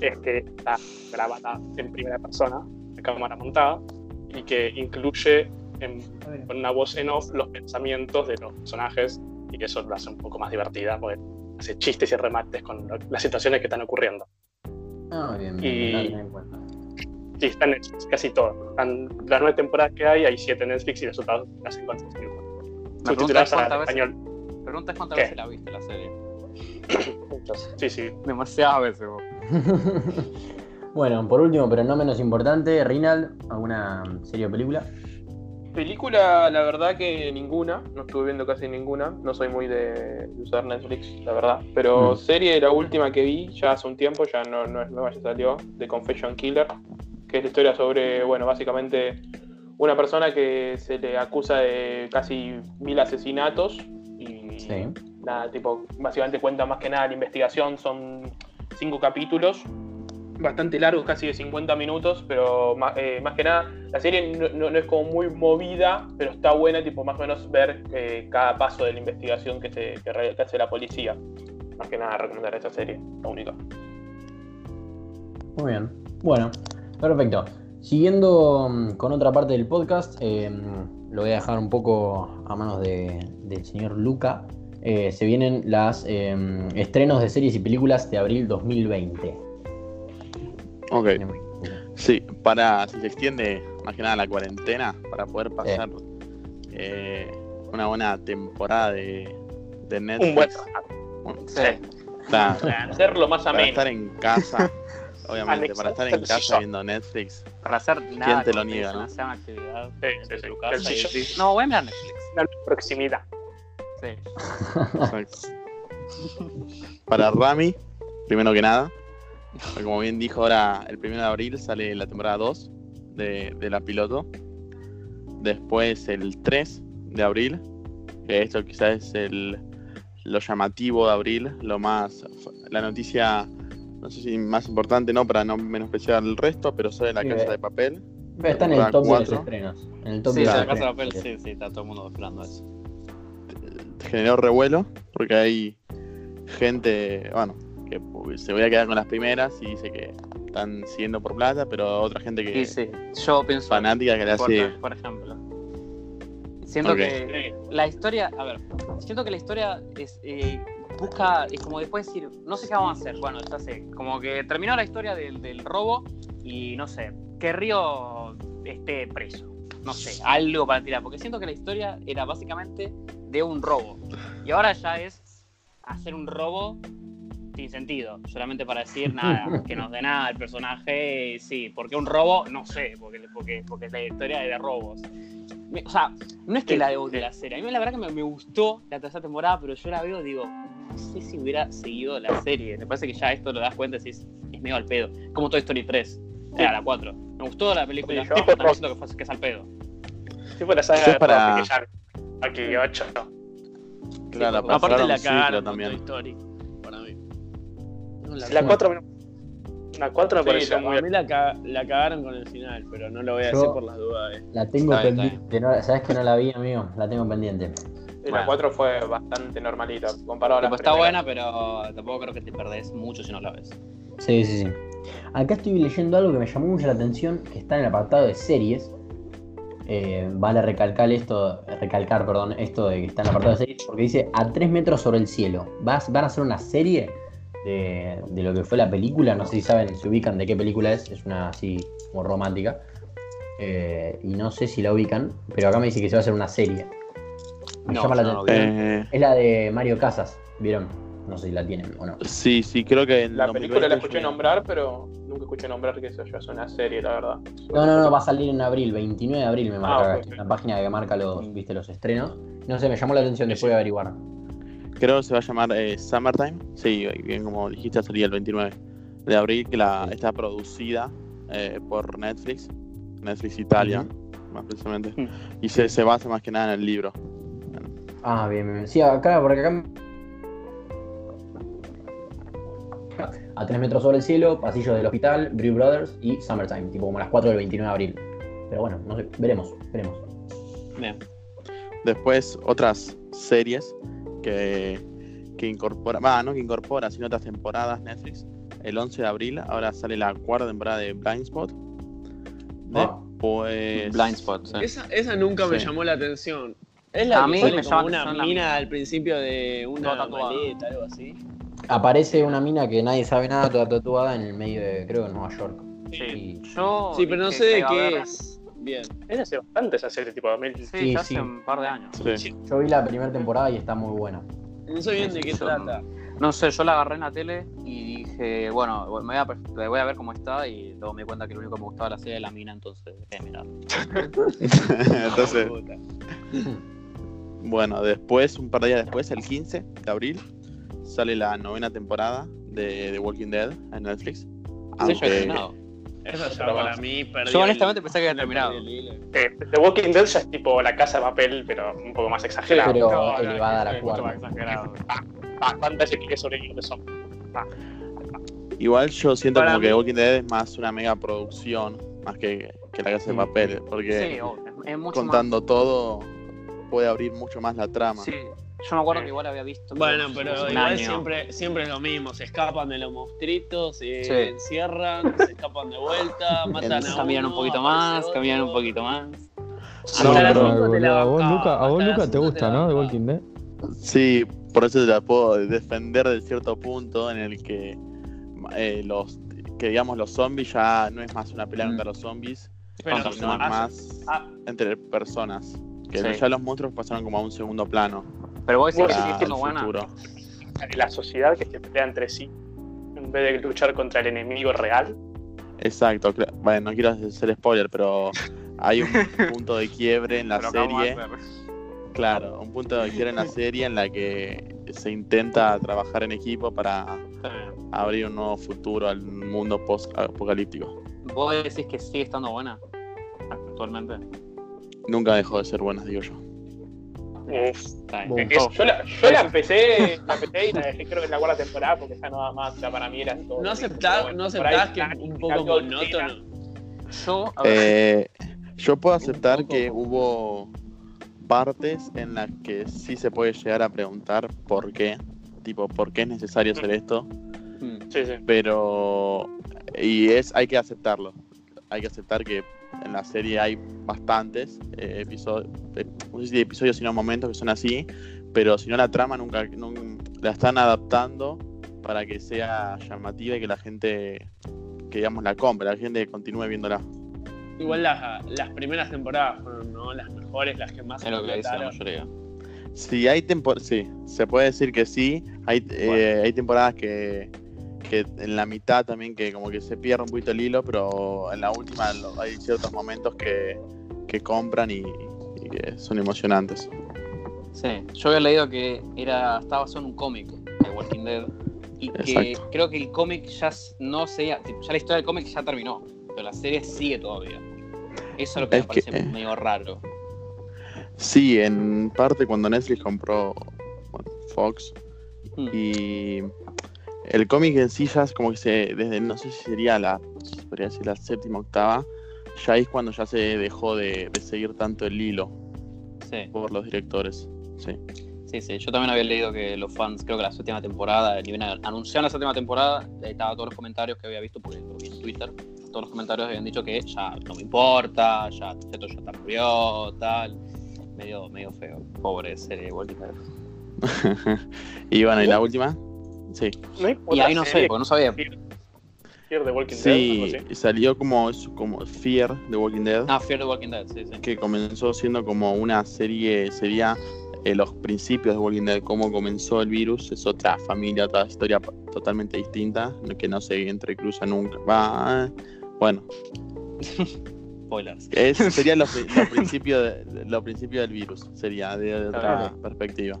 S7: es que está grabada en primera persona, de cámara montada, y que incluye con una voz en off los pensamientos de los personajes y que eso lo hace un poco más divertida porque hace chistes y remates con las situaciones que están ocurriendo.
S1: Ah, bien, bien.
S7: Y... Sí, está en Netflix, casi todo. Están, las nueve temporadas que hay, hay siete en Netflix y las otras las encuentras en.
S3: Subtituladas al español. Preguntas cuántas veces la viste la serie.
S7: Muchas, sí, sí.
S3: Demasiadas veces vos.
S1: bueno, por último, pero no menos importante, Rinald, ¿alguna serie o película?
S5: Película, la verdad que ninguna, no estuve viendo casi ninguna, no soy muy de usar Netflix, la verdad. Pero mm. serie, la última que vi ya hace un tiempo, ya no, no es nueva, ya salió, The Confession Killer, que es la historia sobre, bueno, básicamente una persona que se le acusa de casi mil asesinatos y nada, tipo, básicamente cuenta más que nada la investigación, son cinco capítulos bastante largos, casi de 50 minutos, pero eh, más, que nada, la serie no, es como muy movida, pero está buena, tipo más o menos ver eh, cada paso de la investigación que, se, hace la policía. Más que nada recomendar esta serie, la única.
S1: Muy bien. Bueno, perfecto. Siguiendo mm, con otra parte del podcast, eh, lo voy a dejar un poco a manos del señor Luca. Se vienen los estrenos de series y películas de abril 2020.
S2: Ok. Sí, para si se extiende más que nada la cuarentena, para poder pasar eh, una buena temporada de, de Netflix.
S7: Un buen sí. Para hacerlo más ameno.
S2: Para estar en casa, obviamente, para estar en casa viendo Netflix.
S3: Para hacer nada.
S2: ¿Quién te lo niega, no?
S3: Hacer una actividad sí, sí, Tu casa y No, voy a mirar Netflix.
S7: La proximidad.
S3: Sí.
S2: Para Rami, primero que nada, como bien dijo ahora, el 1 de abril sale la temporada 2 de, la piloto. Después el 3 de abril, que esto quizás es el, lo llamativo de abril, lo más, la noticia, no sé si más importante, no, para no menospreciar el resto, pero sale La Casa de Papel.
S1: Está en el top 4. de los estrenos. En el top
S3: sí, La Casa de Papel, sí, sí, está todo el mundo esperando eso.
S2: Generó revuelo, porque hay gente, bueno, que se voy a quedar con las primeras y dice que están siguiendo por plata, pero otra gente que
S3: sí, sí. Yo pienso
S2: fanática que le hace
S3: por ejemplo. Siento que la historia, a ver, siento que la historia es eh, busca, es como después decir, no sé qué vamos a hacer, bueno, ya sé, como que terminó la historia del, del robo y no sé, que Río esté preso, no sé, algo para tirar, porque siento que la historia era básicamente de un robo y ahora ya es hacer un robo sin sentido, solamente para decir nada, que nos dé nada el personaje, sí, porque un robo, no sé, porque, porque, porque la historia es de robos. o sea, no es que la de la serie, a mí la verdad que me, gustó la tercera temporada, pero yo la veo, digo, no sé si hubiera seguido la serie, me parece que ya esto lo das cuenta, si es, es medio al pedo, como Toy Story 3, era la 4. Me gustó la película, sí, pero también siento que, fue, que es al pedo.
S7: Sí, fue la saga para... que ya, aquí 8.
S2: Claro,
S6: aparte la cagaron también. Story.
S7: La 4 la 4 me pareció muy
S6: A mí la, la, cagaron con el final, pero no lo voy a decir por las dudas. Eh.
S1: La tengo pendiente. No, ¿Sabes que no la vi, amigo? La tengo pendiente.
S5: la 4 fue bastante normalita comparado a la
S3: Está buena, pero tampoco creo que te perdés mucho si no la ves.
S1: Sí, sí, sí. Acá estoy leyendo algo que me llamó mucho la atención, que está en el apartado de series. Eh, vale recalcar esto, recalcar, perdón, esto de que está en la apartado de series, porque dice a 3 metros sobre el cielo. Vas, van a hacer una serie de, de, lo que fue la película. No sé si saben, se ubican de qué película es. Es una así como romántica. Eh, y no sé si la ubican, pero acá me dice que se va a hacer una serie. Me
S3: No,
S1: llama la
S3: no
S1: atención.
S2: Eh,
S1: Es la de Mario Casas, ¿vieron? No sé si la tienen o no.
S2: sí, sí, creo que en
S5: La
S2: 2020
S5: película la escuché
S2: yo-
S5: nombrar, pero nunca escuché nombrar que eso ya es una serie, la verdad.
S1: No, no, no, va a salir en abril, 29 de abril me marca
S5: Ah,
S1: acá,
S5: ok, ok.
S1: la página que marca los, viste, los estrenos. No sé, me llamó la atención, después de averiguar.
S2: Creo que se va a llamar eh, Summertime. Sí, bien como dijiste, salía el 29 de abril, que la, está producida eh, por Netflix, Netflix Italia, más precisamente.
S3: Mm.
S2: Y se, se basa más que nada en el libro.
S1: Ah, bien, bien. Sí, acá, porque acá. A 3 metros sobre el cielo, pasillos del hospital, Brew Brothers y Summertime, tipo como las 4 del 29 de abril. Pero bueno, no sé, veremos, veremos.
S3: Bien.
S2: Después, otras series que, que incorpora, va, no que incorpora, sino otras temporadas Netflix. El 11 de abril, ahora sale la cuarta temporada de Blind Spot.
S1: Ah.
S2: Después.
S3: Blind Spot, sí.
S6: Esa, esa nunca me
S2: Sí.
S6: llamó la atención. Es la
S3: A
S6: que
S3: mí
S6: sale
S3: me
S6: como una mina
S3: mina.
S6: al principio de una maleta, algo así.
S1: Aparece una mina que nadie sabe nada, toda tatuada en el medio de, creo que en Nueva York.
S3: Sí,
S1: Y-
S3: yo.
S6: Sí, pero no sé de qué
S3: ver-
S6: es. Bien.
S7: Es hace bastante esa serie, tipo 2000.
S3: Sí,
S1: Sí,
S3: ya
S1: sí.
S3: hace un par de años.
S2: Sí.
S1: Yo vi la primera temporada y está muy buena.
S6: No sé bien de qué
S3: Yo-
S6: trata.
S3: No sé, yo la agarré en la tele y dije, bueno, me voy a, le voy a ver cómo está y luego me di cuenta que lo único que me gustaba de la serie era la mina, entonces, eh, mira.
S2: Entonces, bueno, después, un par de días después, el 15 de abril, sale la novena temporada de The Walking Dead en Netflix.
S3: Sí, yo
S2: Aunque-
S3: he terminado.
S6: Esa ya para mí perdió.
S3: Yo honestamente
S6: el-
S3: pensé que había terminado.
S7: Eh, The Walking Dead ya es tipo la casa de papel, pero un poco más exagerado.
S1: Pero
S6: No, no,
S1: elevada a la
S6: mucho más
S1: cuarta.
S6: exagerado.
S7: Que sobre los zombies.
S2: Igual yo siento
S6: Para
S2: como que
S6: mí-
S2: The Walking Dead es más una mega producción, más que, que la casa de
S1: Sí.
S2: papel, porque
S3: Sí, es- es mucho
S2: contando todo puede abrir mucho más la trama.
S3: más. Sí, yo me acuerdo que igual había visto.
S6: Bueno, pero igual
S3: año.
S6: siempre, siempre es lo mismo. Se escapan de los monstruitos, se
S3: Sí.
S6: encierran, se escapan de vuelta, matan a
S3: Caminan un poquito más, caminan un poquito más.
S2: No, pero-
S6: te la
S8: a vos, Luca, a vos, Luca, te gusta, ¿no?
S6: Bancaba.
S8: Walking Dead.
S2: Sí, por eso te la puedo defender de cierto punto en el que eh, los que digamos los zombies ya no es más una pelea
S3: Mm.
S2: contra los zombies,
S6: Pero
S2: sino es
S6: hace-
S2: más
S6: ah,
S2: entre personas. Que
S3: Sí.
S2: ya los monstruos pasaron como a un segundo plano
S3: Pero vos decís que siendo buena.
S2: futuro.
S7: La sociedad que se pelea entre sí, en vez de luchar contra el enemigo real.
S2: Exacto, bueno, no quiero hacer spoiler, pero hay un punto de quiebre en la serie. Claro, un punto de quiebre en la serie en la que se intenta trabajar en equipo para abrir un nuevo futuro al mundo post-apocalíptico.
S3: Vos decís que sigue estando buena actualmente.
S2: Nunca dejó de ser buena, digo yo.
S7: Es-
S5: Yo la, yo la empecé, la empecé y la dejé creo que en la cuarta temporada porque ya no da más, ya para mí era todo.
S6: ¿No aceptás, no aceptás que es un poco monótono?
S3: Yo,
S2: Eh, yo puedo aceptar
S6: poco.
S2: que hubo partes en las que sí se puede llegar a preguntar por qué, tipo, por qué es necesario hacer esto,
S3: mm,
S7: sí, sí.
S2: pero y es hay que aceptarlo. Hay que aceptar que en la serie hay bastantes eh, episodios, no sé si episodios sino momentos que son así, pero si no la trama nunca, nun- la están adaptando para que sea llamativa y que la gente que digamos la compre, la gente continúe viéndola.
S6: Igual las, las primeras temporadas fueron ¿no? las mejores, las que más
S3: es lo que dice la mayoría.
S2: Sí, hay tempor sí, se puede decir que sí. Hay, eh, hay temporadas que, que en la mitad también que como que se pierde un poquito el hilo, pero en la última lo- hay ciertos momentos que, que compran y, y que son emocionantes.
S3: Sí, yo había leído que era estaba basado en un cómic de Walking Dead y que creo que el cómic ya no se ya la historia del cómic ya terminó, pero la serie sigue todavía. Eso es lo que
S2: Es
S3: me
S2: que-
S3: parece medio raro.
S2: Sí, en parte cuando Netflix compró bueno, Fox
S3: Mm.
S2: y el cómic en sí ya es como que se, desde no sé si sería la, podría decir la séptima octava, ya es cuando ya se dejó de, de seguir tanto el hilo
S3: Sí,
S2: por los directores. Sí.
S3: sí, sí. Yo también había leído que los fans, creo que la séptima temporada, ni bien anunciaron la séptima temporada, ahí estaba todos los comentarios que había visto porque lo vi en Twitter, todos los comentarios habían dicho que ya no me importa, ya esto ya está murió, tal. Medio, medio feo. Pobre serie Walking Dead.
S2: y bueno, ¿y la última? Sí.
S3: y ahí no sé, porque no sabía.
S7: Fear the Walking
S2: sí, Dead. Sí, salió como, como Fear the Walking Dead.
S3: Ah, Fear the Walking Dead, sí, sí.
S2: Que comenzó siendo como una serie, sería eh, los principios de Walking Dead, cómo comenzó el virus, es otra familia, otra historia totalmente distinta, que no se entrecruza nunca. Va, bueno.
S3: Spoilers.
S2: sería los, principios lo principio del virus, sería de, otra perspectiva.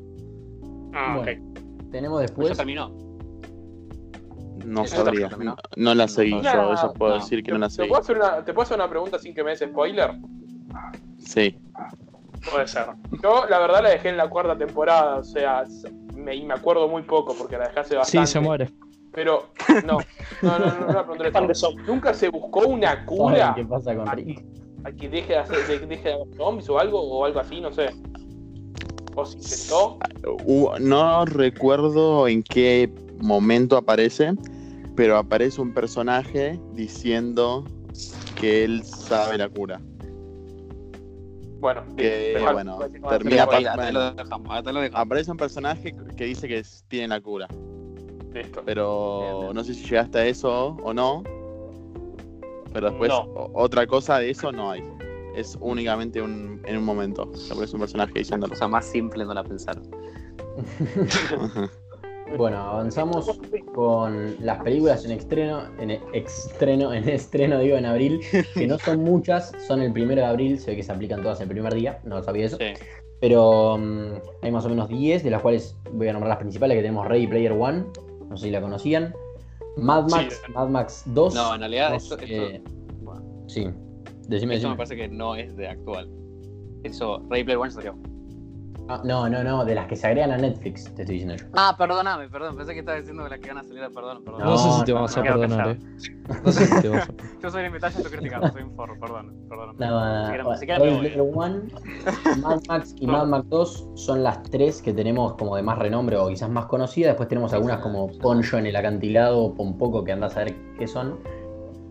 S7: Ah, ok.
S1: Tenemos después.
S3: ¿Eso terminó?
S2: No sabría. No, la seguí yo, eso puedo decir que no la seguí.
S5: ¿Te puedo, hacer una, ¿Te puedo hacer una pregunta sin que me des spoiler?
S2: Sí.
S7: Puede ser.
S5: Yo, la verdad, la dejé en la cuarta temporada, o sea, me, y me acuerdo muy poco porque la dejé hace bastante.
S4: Sí, se muere.
S5: Pero, no, no, no, no, no, no, no Nunca se buscó una cura.
S1: ¿Qué pasa con
S5: Rick? A que deje de, hacer, de, deje de haber zombies o algo, o algo así, no sé. ¿O se intentó?
S2: No recuerdo en qué momento aparece, pero aparece un personaje diciendo que él sabe la cura.
S5: Bueno,
S2: que bueno, termina Aparece un personaje que dice que tiene la cura.
S5: Listo.
S2: Pero no sé si llegaste a eso o no. Pero después otra cosa de eso no hay. Es únicamente un, en un momento. Aparece un personaje diciendo.
S3: La cosa más simple no la pensaron.
S1: Bueno, avanzamos con las películas en estreno, en estreno, en estreno digo en abril, que no son muchas, son el primero de abril, se ve que se aplican todas el primer día, no sabía eso. Pero mm, hay más o menos 10, de las cuales voy a nombrar las principales, que tenemos Ready Player One, no sé si la conocían. Mad Max, Mad Max 2.
S3: No, en realidad esto,
S1: Sí, decime,
S3: Eso me parece que no es de actual. Eso, Ready Player One salió.
S1: Ah, no, no, no, de las que se agregan a Netflix, te estoy diciendo yo.
S3: Ah, perdóname, perdón, pensé que estabas diciendo de las que van a salir a perdón, perdón.
S4: No, sé si te vamos a perdonar, eh.
S3: No sé si te vamos a Yo soy invitado y estoy criticando, soy un forro, perdón, perdón.
S1: No, si Player One, Mad Max y Mad Max 2 son las tres que tenemos como de más renombre o quizás más conocidas. Después tenemos algunas como Poncho en el acantilado o Pompoco que andás a ver qué son.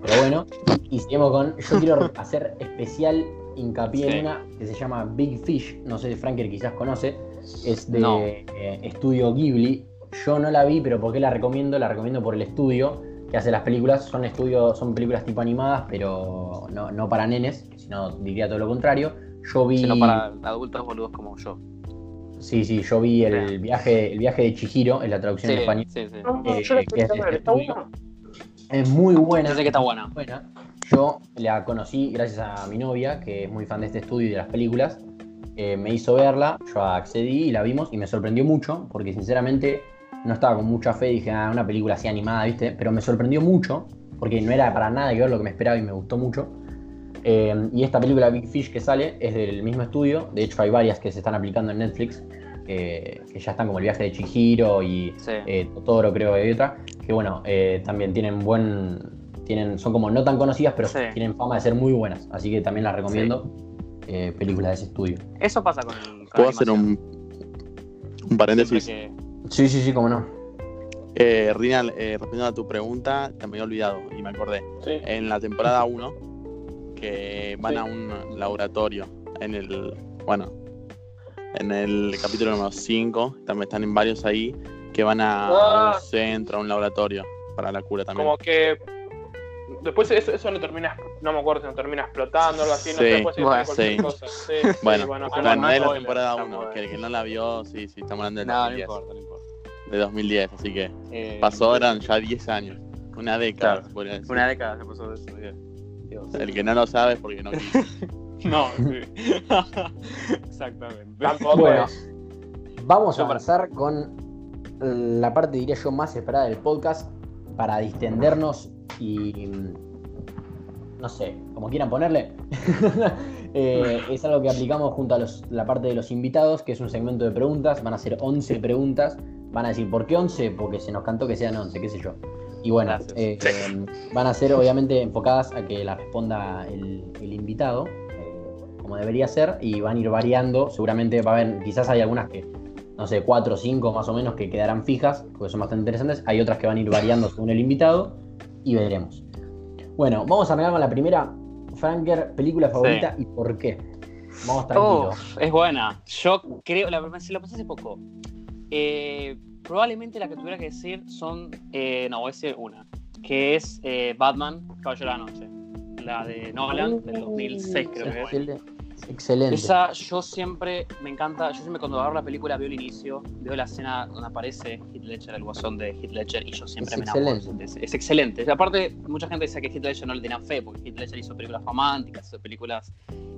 S1: Pero bueno, y seguimos con. Yo quiero hacer especial hincapié en una que se llama Big Fish, no sé si Franker quizás conoce, es de eh, estudio Ghibli. Yo no la vi, pero ¿por qué la recomiendo? La recomiendo por el estudio que hace las películas. Son estudios, son películas tipo animadas, pero no, para nenes, sino diría todo lo contrario. Yo vi.
S3: Sino para adultos boludos como yo.
S1: Sí, sí, yo vi el viaje, el viaje de Chihiro, en la traducción en español.
S3: Sí, sí.
S1: Eh, es, es, muy buena.
S3: Yo sé que está buena.
S1: buena. Yo la conocí gracias a mi novia, que es muy fan de este estudio y de las películas. Eh, me hizo verla, yo accedí y la vimos y me sorprendió mucho, porque sinceramente no estaba con mucha fe, dije, ah, una película así animada, ¿viste? Pero me sorprendió mucho, porque no era para nada que ver lo que me esperaba y me gustó mucho. Eh, y esta película Big Fish que sale es del mismo estudio, de hecho hay varias que se están aplicando en Netflix, que ya están como el viaje de Chihiro y eh, Totoro creo que hay otra, que bueno, también tienen buen, tienen, son como no tan conocidas, pero tienen fama de ser muy buenas. Así que también las recomiendo. Eh, películas de ese estudio.
S3: Eso pasa con. con
S2: ¿Puedo hacer un, un paréntesis?
S1: Sí, sí, sí, cómo no.
S2: Eh, Rinal, eh, respondiendo a tu pregunta, te me había olvidado y me acordé. En la temporada 1, que van a un laboratorio en el. Bueno, en el capítulo número 5, también están en varios ahí, que van a ah. un centro, a un laboratorio para la cura también.
S5: Como que después eso, eso no termina, no me acuerdo si no termina explotando o algo así, no sé, después bueno, sí. Cosa. Sí,
S2: bueno, bueno, no, es la temporada 1, que el que no la vio, sí, sí, estamos hablando de
S3: no, 2010. No importa, no importa.
S2: De 2010, así que eh, pasó, eran ya 10 años, una década.
S3: Claro, una década se pasó de eso,
S2: Dios. El que no lo sabe es porque no quiso.
S5: no, sí. Exactamente.
S1: Tampoco bueno, vamos a avanzar con la parte, diría yo, más esperada del podcast para distendernos y no sé, como quieran ponerle, eh, es algo que aplicamos junto a la parte de los invitados, que es un segmento de preguntas, van a ser 11 preguntas, van a decir, ¿por qué 11? Porque se nos cantó que sean 11, qué sé yo. Y bueno, eh, van a ser obviamente enfocadas a que la responda el, invitado, eh, como debería ser, y van a ir variando, seguramente va a haber, quizás hay algunas que no sé, cuatro o cinco más o menos que quedarán fijas, porque son bastante interesantes. Hay otras que van a ir variando según el invitado y veremos. Bueno, vamos a arrancar con la primera. Franker, película favorita y por qué. Vamos tranquilos.
S3: es buena. Yo creo, la verdad, si lo pensé hace poco. Eh, probablemente la que tuviera que decir son. Eh, no, voy a decir una. Que es eh, Batman, Caballero de la Noche. La de Nolan, del 2006, creo que es.
S1: Excelente.
S3: Esa yo siempre me encanta, yo siempre cuando veo la película veo el inicio, veo la escena donde aparece Heath Ledger, el guasón de Heath Ledger, y yo siempre me enamoro. Es, es, excelente. Aparte, mucha gente dice que Heath Ledger no le tenían fe, porque Heath Ledger hizo películas románticas, hizo películas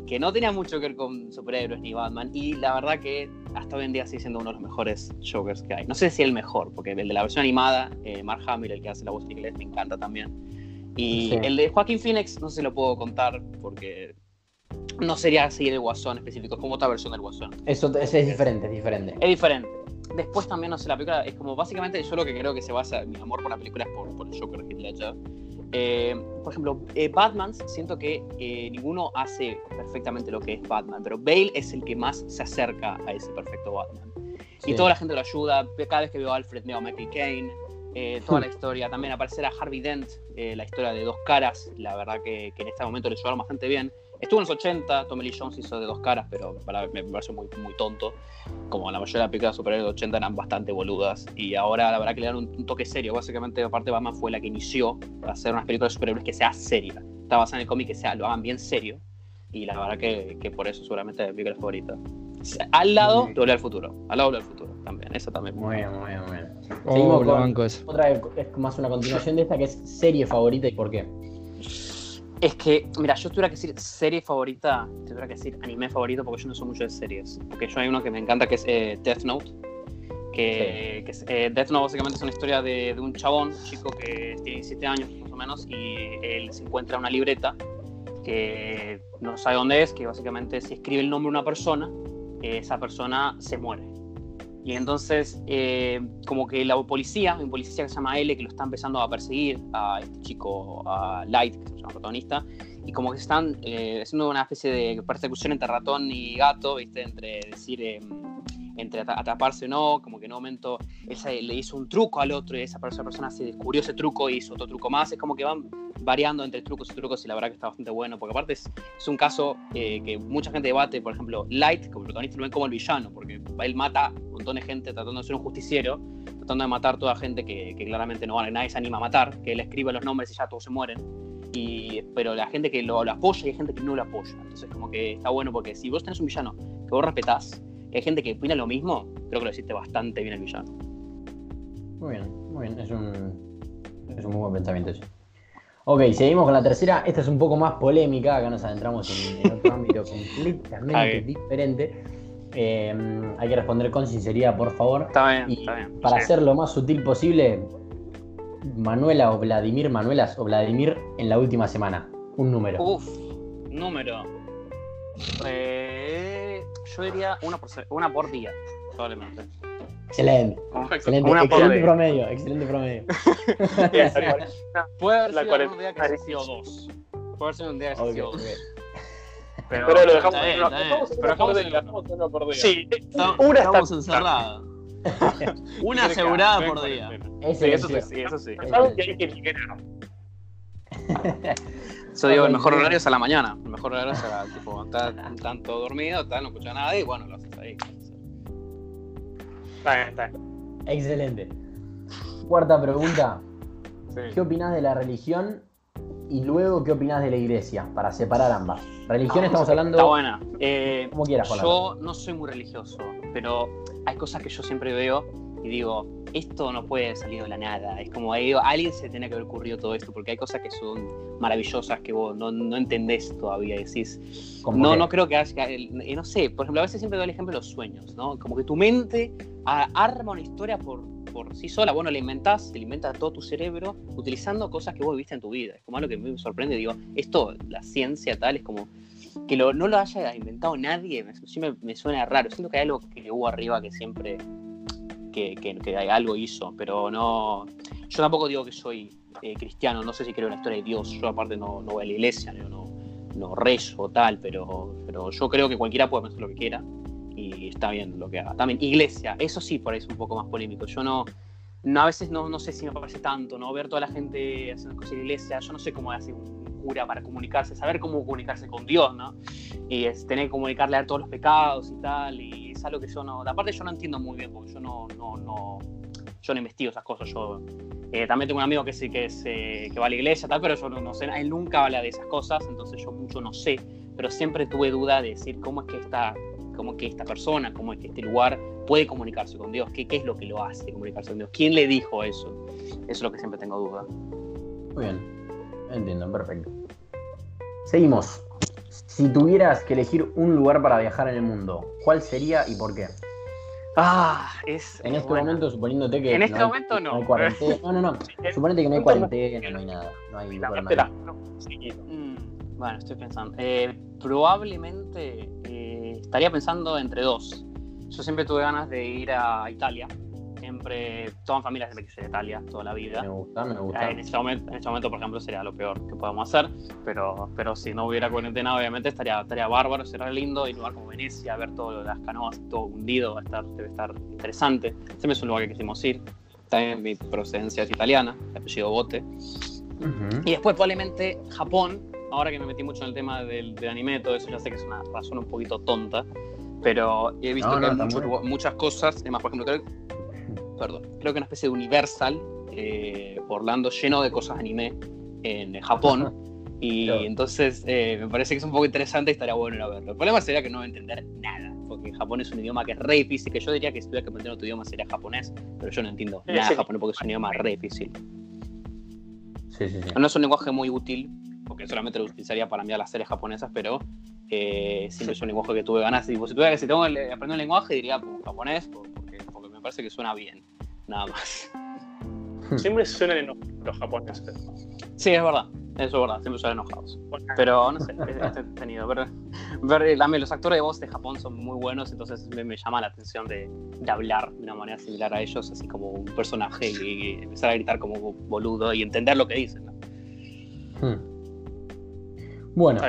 S3: que no tenían mucho que ver con superhéroes ni Batman, y la verdad que hasta hoy en día sigue siendo uno de los mejores Jokers que hay. No sé si el mejor, porque el de la versión animada, eh, Mark Hamill, el que hace la voz en inglés, me encanta también. Y el de Joaquín Phoenix no se lo puedo contar porque no sería seguir el Guasón específico, es como otra versión del Guasón.
S1: Eso es, es diferente, es diferente.
S3: Es diferente. Después también, no sé, la película es como básicamente yo lo que creo que se basa, mi amor por la película es por, por el Joker Heath Ledger. Eh, por ejemplo, eh, Batman, siento que eh, ninguno hace perfectamente lo que es Batman, pero Bale es el que más se acerca a ese perfecto Batman. Y toda la gente lo ayuda. Cada vez que veo a Alfred veo a Michael Caine. toda la historia, también aparecerá Harvey Dent, la historia de dos caras, la verdad que, que en este momento le llevaron bastante bien. Estuvo en los 80, Tommy Lee Jones hizo de dos caras, pero para, me pareció muy, muy tonto. Como la mayoría de las películas superhéroes de 80 eran bastante boludas. Y ahora la verdad que le dan un, toque serio. Básicamente, aparte, Batman fue la que inició a hacer unas películas de superhéroes que sea seria. Está basada en el cómic que sea, lo hagan bien serio. Y la verdad que, que por eso seguramente es mi película favorita. Al lado de Volver al Futuro. Al lado de Volver al Futuro también. Esa también.
S1: Muy bien, muy bien, muy bien. Oh, Seguimos con banco otra, es más una continuación de esta que es serie favorita y por qué.
S3: Es que, mira, yo tuviera que decir serie favorita, tuviera que decir anime favorito porque yo no soy mucho de series. Porque yo hay uno que me encanta que es eh, Death Note. Que, que es, eh, Death Note básicamente es una historia de, de, un chabón, un chico que tiene 17 años más o menos, y él se encuentra una libreta que no sabe dónde es, que básicamente si escribe el nombre de una persona, esa persona se muere. Y entonces, eh, como que la policía, un policía que se llama L, que lo está empezando a perseguir a este chico, a Light, que se llama protagonista, y como que están eh, haciendo una especie de persecución entre ratón y gato, ¿viste? Entre decir, eh, entre atraparse o no, como que en un momento él le hizo un truco al otro y esa persona se descubrió ese truco y hizo otro truco más. Es como que van variando entre trucos y trucos y la verdad que está bastante bueno, porque aparte es, es un caso eh, que mucha gente debate, por ejemplo, Light, como protagonista, lo ven como el villano, porque él mata un montón de gente tratando de ser un justiciero, tratando de matar toda gente que, que claramente no van, nadie se anima a matar, que él escribe los nombres y ya todos se mueren. Y, pero la gente que lo, lo, apoya y hay gente que no lo apoya. Entonces, como que está bueno porque si vos tenés un villano que vos respetás, que hay gente que opina lo mismo, creo que lo hiciste bastante bien el villano.
S1: Muy bien, muy bien. Es un, es un muy buen pensamiento eso. Ok, seguimos con la tercera. Esta es un poco más polémica. Acá nos adentramos en, otro ámbito completamente diferente. Eh, hay que responder con sinceridad, por favor.
S3: Está bien, está bien.
S1: Para ser lo más sutil posible, Manuela o Vladimir, Manuelas o Vladimir en la última semana. Un número.
S3: Uf, número. Eh, yo diría una por, una por día, probablemente.
S1: Excelente. Excelente, excelente promedio, excelente promedio.
S3: Puede haber sido un día que haya sido dos. Puede haber sido un día que haya sido dos.
S5: Pero, pero, lo dejamos, bien, lo, dejamos, pero dejamos, dejamos uno por día. Sí,
S6: una estamos encerrada. una asegurada por día.
S3: Sí, eso sí, eso sí. Eso digo, el mejor horario es a la mañana. El mejor horario es a la, tipo, está tanto dormido, está, no escucha nada y bueno, lo haces ahí.
S1: Excelente. Cuarta pregunta. ¿Qué opinas de la religión y luego qué opinas de la iglesia? Para separar ambas. Religión ah, estamos hablando.
S3: Está buena. Eh,
S1: como quieras,
S3: Yo no soy muy religioso, pero hay cosas que yo siempre veo y digo, esto no puede salir de la nada. Es como digo, alguien se tiene que haber ocurrido todo esto, porque hay cosas que son maravillosas que vos no, no entendés todavía. Decís, no, no creo que haya. Eh, no sé, por ejemplo, a veces siempre doy el ejemplo de los sueños, ¿no? Como que tu mente arma una historia por, por sí sola. Bueno, la inventás, te la inventa todo tu cerebro utilizando cosas que vos viviste en tu vida. Es como algo que me sorprende. Digo, esto, la ciencia tal, es como que no lo haya inventado nadie. Me, me, suena raro. Siento que hay algo que hubo arriba que siempre. Que, que, algo hizo, pero no. Yo tampoco digo que soy eh, cristiano, no sé si creo en la historia de Dios. Yo, aparte, no, no voy a la iglesia, no, no, no rezo tal, pero, pero yo creo que cualquiera puede pensar lo que quiera y está bien lo que haga. También iglesia, eso sí por ahí es un poco más polémico. Yo no, no, a veces no, no sé si me parece tanto, ¿no? Ver toda la gente haciendo cosas en la iglesia, yo no sé cómo hace un cura para comunicarse, saber cómo comunicarse con Dios, ¿no? Y es tener que comunicarle a todos los pecados y tal, y es algo que yo no, aparte yo no entiendo muy bien, porque yo no, no, no, yo no investigo esas cosas, yo eh, también tengo un amigo que sí que, es, eh, que va a la iglesia, tal, pero yo no, no, sé, él nunca habla de esas cosas, entonces yo mucho no sé, pero siempre tuve duda de decir cómo es que esta, cómo es que esta persona, cómo es que este lugar puede comunicarse con Dios, qué, qué es lo que lo hace comunicarse con Dios, quién le dijo eso, eso es lo que siempre tengo duda.
S1: Muy bien, entiendo, perfecto. Seguimos. Si tuvieras que elegir un lugar para viajar en el mundo, ¿cuál sería y por qué?
S3: Ah, es.
S1: En este momento, suponiéndote que.
S3: En este momento no.
S1: No hay cuarentena. No, no, no. Suponete que no hay cuarentena, no hay nada. No hay lugar más.
S3: Mm, bueno, estoy pensando. Eh, probablemente eh, estaría pensando entre dos. Yo siempre tuve ganas de ir a Italia siempre, toda mi familia siempre quise Italia toda la vida.
S1: Me gusta, me gusta.
S3: En este, momento, en este momento, por ejemplo, sería lo peor que podemos hacer, pero, pero si no hubiera cuarentena, obviamente estaría, estaría bárbaro, sería lindo, y un lugar como Venecia, ver todas las canoas, todo hundido, va a estar, debe estar interesante. Siempre es un lugar que quisimos ir. También mi procedencia es italiana, el apellido Bote. Y después probablemente Japón, ahora que me metí mucho en el tema del, del anime, todo eso, ya sé que es una razón un poquito tonta, pero he visto que hay muchas cosas, además, por ejemplo, creo, perdón, creo que una especie de Universal, eh, Orlando lleno de cosas anime en Japón. Y entonces eh, me parece que es un poco interesante y estaría bueno ir a verlo. El problema sería que no va a entender nada, porque Japón es un idioma que es re difícil, que yo diría que si tuviera que aprender otro idioma sería japonés, pero yo no entiendo nada de japonés porque es un idioma re difícil.
S1: Sí, sí, sí.
S3: No es un lenguaje muy útil, porque solamente lo utilizaría para enviar las series japonesas, pero eh, siempre es un lenguaje que tuve ganas. Y si tuviera que si tengo que aprender un lenguaje, diría pues, japonés, parece que suena bien nada más.
S7: Siempre suenan enojados los japoneses.
S3: Sí, es verdad. Eso es verdad, siempre suenan enojados. Pero no sé, he tenido. Ver, ver, los actores de voz de Japón son muy buenos, entonces me, llama la atención de, de, hablar de una manera similar a ellos, así como un personaje y, empezar a gritar como boludo y entender lo que dicen. ¿no?
S1: Hmm. Bueno.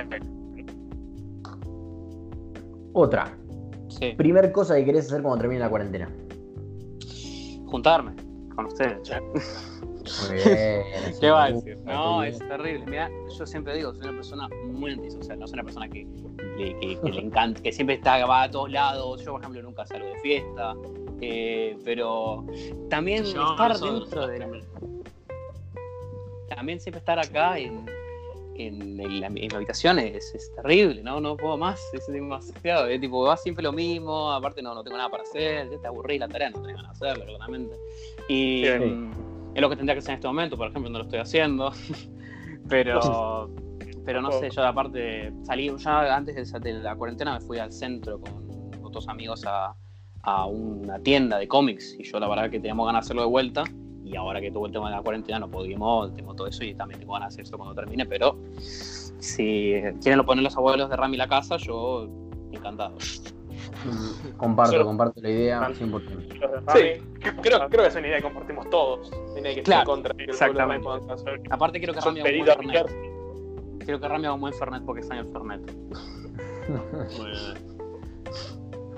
S1: Otra. Sí. Primer cosa que querés hacer cuando termine la cuarentena
S3: juntarme con ustedes.
S1: Muy bien.
S3: ¿Qué va a decir? No, es terrible. Mira, yo siempre digo, soy una persona muy antisocial, no soy una persona que, que, le encanta, que siempre está va a todos lados. Yo, por ejemplo, nunca salgo de fiesta. Eh, pero también estar dentro de. También siempre estar acá en, en, en, mi habitación es, es, terrible, ¿no? No puedo más, es demasiado. Es tipo, va siempre lo mismo, aparte no, no tengo nada para hacer, ya te aburrí la tarea, no tengo nada para hacerlo, claramente. Y es lo que tendría que hacer en este momento, por ejemplo, no lo estoy haciendo. pero, pero no sé, yo aparte salí, ya antes de la cuarentena me fui al centro con otros amigos a, a una tienda de cómics y yo la verdad que teníamos ganas de hacerlo de vuelta y ahora que tuvo el tema de la cuarentena no pudimos, tengo todo eso y también tengo ganas de hacer eso cuando termine, pero si quieren lo ponen los abuelos de Rami la casa, yo encantado.
S1: Mm, comparto, comparto la idea
S5: 100%. Sí, creo, creo que es una idea que compartimos todos. Tiene que
S3: claro, contra exactamente. Aparte quiero que Rami haga un buen Fernet. Quiero que Rami haga un buen Fernet porque está en el Fernet.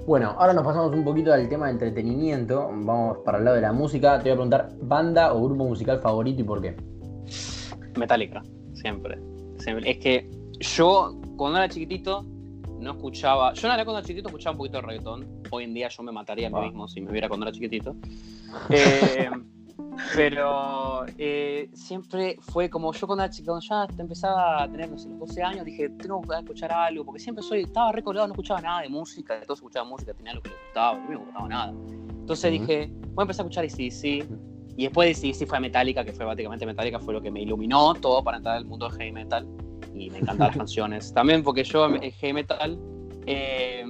S1: Bueno, ahora nos pasamos un poquito al tema de entretenimiento. Vamos para el lado de la música. Te voy a preguntar, ¿banda o grupo musical favorito y por qué?
S3: Metallica, siempre. Es que yo, cuando era chiquitito, no escuchaba. Yo en realidad cuando era chiquitito escuchaba un poquito de reggaetón. Hoy en día yo me mataría a mí mismo si me viera cuando era chiquitito. Eh, pero eh, siempre fue como yo cuando, cuando ya empezaba a tener los 12 años, dije, tengo que escuchar algo, porque siempre soy, estaba recordado, no escuchaba nada de música, de todos escuchaba música, tenía lo que le gustaba, a mí no me gustaba nada. Entonces dije, voy a empezar a escuchar sí y después de sí fue Metallica, que fue básicamente Metallica, fue lo que me iluminó todo para entrar al mundo del heavy metal, y me encantan las canciones. También porque yo, el heavy metal, eh,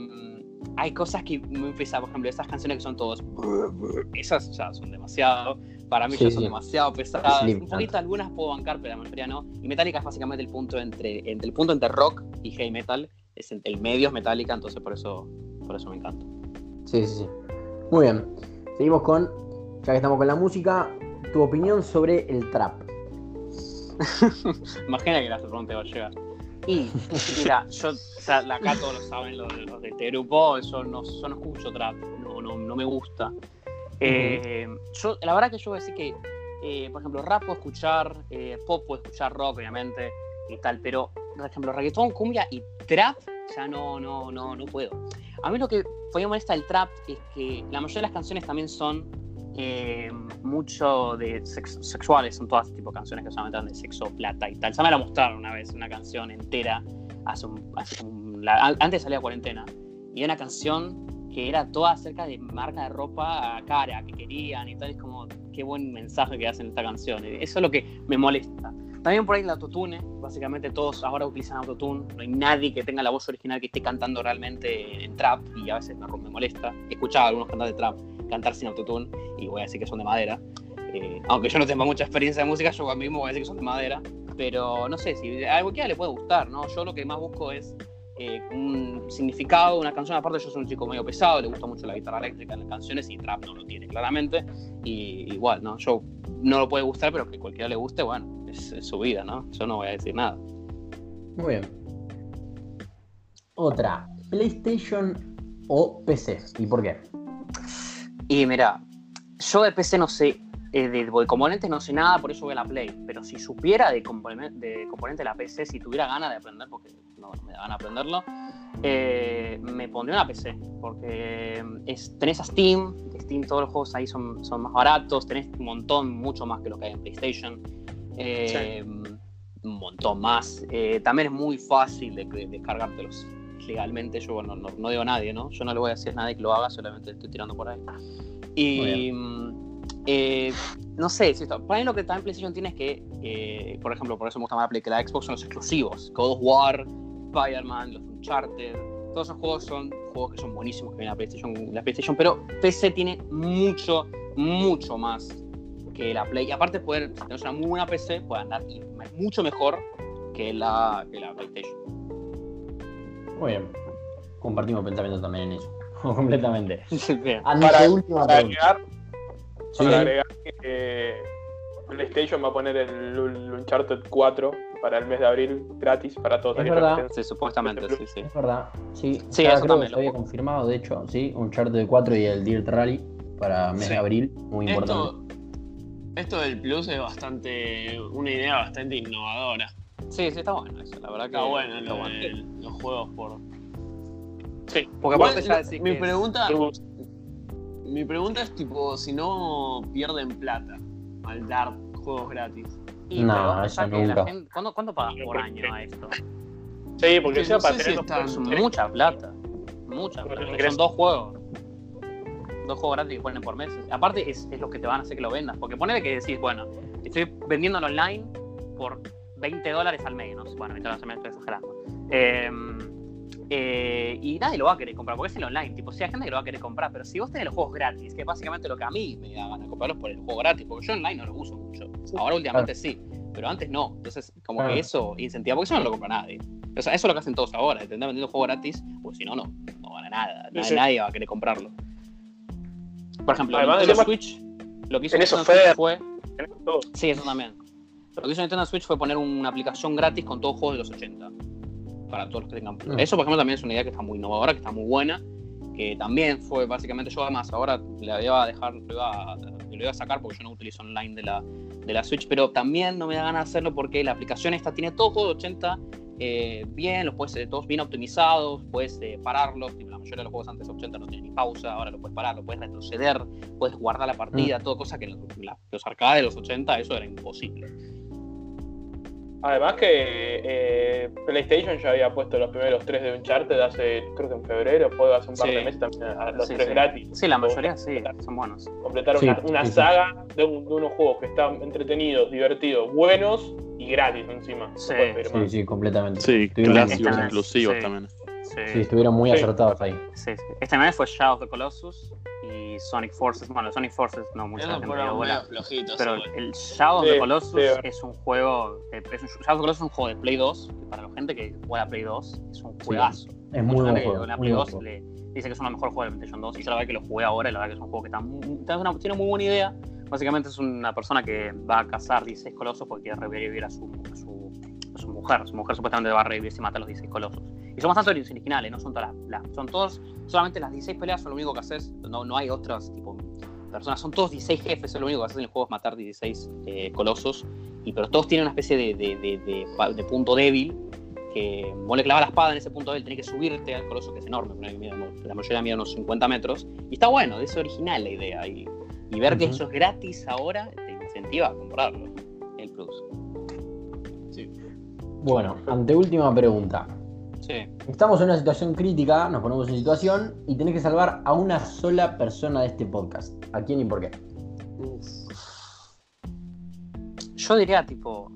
S3: hay cosas que me empiezan, por ejemplo, esas canciones que son todos, esas ya son demasiado para mí ya son demasiado pesadas. un poquito algunas puedo bancar, pero la mayoría no. Y Metallica es básicamente el punto entre, entre el punto entre rock y heavy metal. Es el medio es Metallica, entonces por eso, por eso me encanta.
S1: Sí, sí, sí. Muy bien. Seguimos con, ya que estamos con la música, tu opinión sobre el trap.
S3: Imagina que la pregunta va a llegar. Y, mira, yo, o sea, acá todos lo saben, los, de este grupo, yo no, yo no escucho trap, no, no, no me gusta. Eh, yo, la verdad que yo voy a decir que, eh, por ejemplo, rap puedo escuchar, eh, pop puedo escuchar rock, obviamente, y tal, pero, por ejemplo, reggaetón, cumbia y trap, ya no, no, no, no puedo. A mí lo que fue molesta el trap es que la mayoría de las canciones también son eh, mucho de sexuales, son todas tipo canciones que solamente hablan de sexo, plata y tal. Ya me la mostraron una vez, una canción entera, hace, un, hace como antes salía cuarentena, y una canción que era toda acerca de marca de ropa a cara, que querían y tal, es como, qué buen mensaje que hacen esta canción. Eso es lo que me molesta. También por ahí el autotune, básicamente todos ahora utilizan autotune, no hay nadie que tenga la voz original que esté cantando realmente en trap y a veces me, molesta. He escuchado a algunos cantantes de trap cantar sin autotune y voy a decir que son de madera. Eh, aunque yo no tengo mucha experiencia de música, yo mismo voy a decir que son de madera. Pero no sé, si a cualquiera le puede gustar, ¿no? Yo lo que más busco es eh, un significado, una canción. Aparte, yo soy un chico medio pesado, le gusta mucho la guitarra eléctrica en las canciones y trap no lo tiene claramente. Y igual, ¿no? Yo no lo puede gustar, pero que cualquiera le guste, bueno, es, su vida, ¿no? Yo no voy a decir nada.
S1: Muy bien. Otra, PlayStation o PC. ¿Y por qué?
S3: Y mira, yo de PC no sé, eh, de, componentes no sé nada, por eso voy a la Play. Pero si supiera de, componente de componente de la PC, si tuviera ganas de aprender, porque no me da ganas de aprenderlo, eh, me pondría una PC. Porque es, tenés a Steam, Steam todos los juegos ahí son, son más baratos, tenés un montón, mucho más que lo que hay en PlayStation. Eh, un montón más. Eh, también es muy fácil de, descargártelos legalmente. Yo no, no, digo a nadie, ¿no? Yo no le voy a decir a nadie que lo haga, solamente estoy tirando por ahí. Y eh, no sé, si para mí lo que también PlayStation tiene es que, por ejemplo, por eso me gusta más la Play que la Xbox, son los exclusivos. God of War, Spider-Man, los Uncharted. Todos esos juegos son juegos que son buenísimos que vienen a PlayStation, la PlayStation, pero PC tiene mucho, mucho más que la Play. Y aparte, poder, si tienes una muy buena PC, puede andar mucho mejor que la, que la PlayStation.
S1: Muy bien. Compartimos pensamiento también en eso. Completamente.
S5: para, última para agregar, para agregar que PlayStation va a poner el, Uncharted 4 para el mes de abril gratis para todos.
S1: Es verdad.
S3: Sí, supuestamente, sí, sí.
S1: Es verdad. Sí, sí eso también lo había confirmado, de hecho, sí, Uncharted 4 y el Dirt Rally para mes de abril, muy importante.
S6: Esto del Plus es bastante. una idea bastante innovadora.
S3: Sí, sí, está bueno eso. La verdad que.
S6: Está bueno los juegos por.
S3: Sí, porque aparte ya decís
S6: mi pregunta. Mi pregunta es tipo, si no pierden plata al dar juegos gratis.
S1: no, eso nunca.
S3: ¿cuánto, pagas por año a esto?
S5: Sí, porque sea para
S3: tener mucha plata. Mucha plata. Son dos juegos dos juegos gratis que ponen por mes. Aparte, es, es, lo que te van a hacer que lo vendas. Porque ponele que decís, bueno, estoy vendiendo online por 20 dólares al mes, ¿no? Bueno, 20 dólares al mes estoy exagerando. Em, eh, y nadie lo va a querer comprar, porque es el online. Tipo, si hay gente que lo va a querer comprar, pero si vos tenés los juegos gratis, que es básicamente lo que a mí me da ganas de comprarlos por el juego gratis, porque yo online no lo uso mucho. Ahora últimamente sí, pero antes no. Entonces, como que eso incentiva, porque eso no lo compra nadie. O sea, eso es lo que hacen todos ahora, intentar vendiendo juego gratis, pues si no, no, no gana nada. Nadie, va a querer comprarlo. Por ejemplo, Además, Nintendo Switch, lo que hizo Nintendo Switch fue. Sí, eso también. Lo que hizo Nintendo Switch fue poner una aplicación gratis con todos juegos de los 80. Para todos los que tengan. Mm. Eso, por ejemplo, también es una idea que está muy innovadora, que está muy buena. Que también fue básicamente yo, además, ahora le iba a dejar, lo iba a, lo iba a sacar porque yo no utilizo online de la, de la Switch, pero también no me da ganas de hacerlo porque la aplicación esta tiene todos juegos de 80 eh, bien, los puedes, todos bien optimizados, puedes eh, pararlos, la mayoría de los juegos antes de 80 no tienen ni pausa, ahora lo puedes parar, lo puedes retroceder, puedes guardar la partida, mm. todo cosa que los arcades de los 80 eso era imposible.
S5: Además que eh, PlayStation ya había puesto los primeros tres de Uncharted hace, creo que en febrero, puede hace un par de meses también, a los tres gratis.
S3: Sí, la mayoría sí, son buenos.
S5: Completar una, saga de, unos juegos que están entretenidos, divertidos, buenos y gratis encima.
S1: Sí, sí, completamente.
S2: Sí, clásicos inclusivos también.
S1: Sí, estuvieron muy acertados ahí.
S3: Sí, sí. Este mes fue Shadow of the Colossus Sonic Forces. Bueno, Sonic Forces no mucha gente flojitos, Pero el Shadow of the Colossus es un juego. Es un, Shadow of the Colossus es un juego de Play 2. Que para la gente que juega a Play 2 es un juegazo.
S1: es muy buen juego. La Play 2
S3: le dice que es uno de los mejores juegos de PlayStation 2. Y yo la verdad que lo jugué ahora y la verdad que es un juego que está muy, tiene muy buena idea. Básicamente es una persona que va a cazar 16 colosos porque quiere revivir a su, a su, a su mujer. Su mujer supuestamente va a revivir si mata a los 16 colosos. Y son bastante originales, no son todas las, son todos, solamente las 16 peleas son lo único que haces, no, no hay otras, tipo, personas, son todos 16 jefes, lo único que hacen en el juego es matar 16 eh, colosos, y, pero todos tienen una especie de, de, punto débil, que vos le clavas la espada en ese punto débil, tenés que subirte al coloso que es enorme, la mayoría mide unos 50 metros, y está bueno, es original la idea, y, ver que eso es gratis ahora te incentiva a comprarlo, el Plus.
S1: Bueno, anteúltima pregunta. Estamos en una situación crítica, nos ponemos en situación y tenés que salvar a una sola persona de este podcast. ¿A quién y por qué?
S3: Yo diría tipo.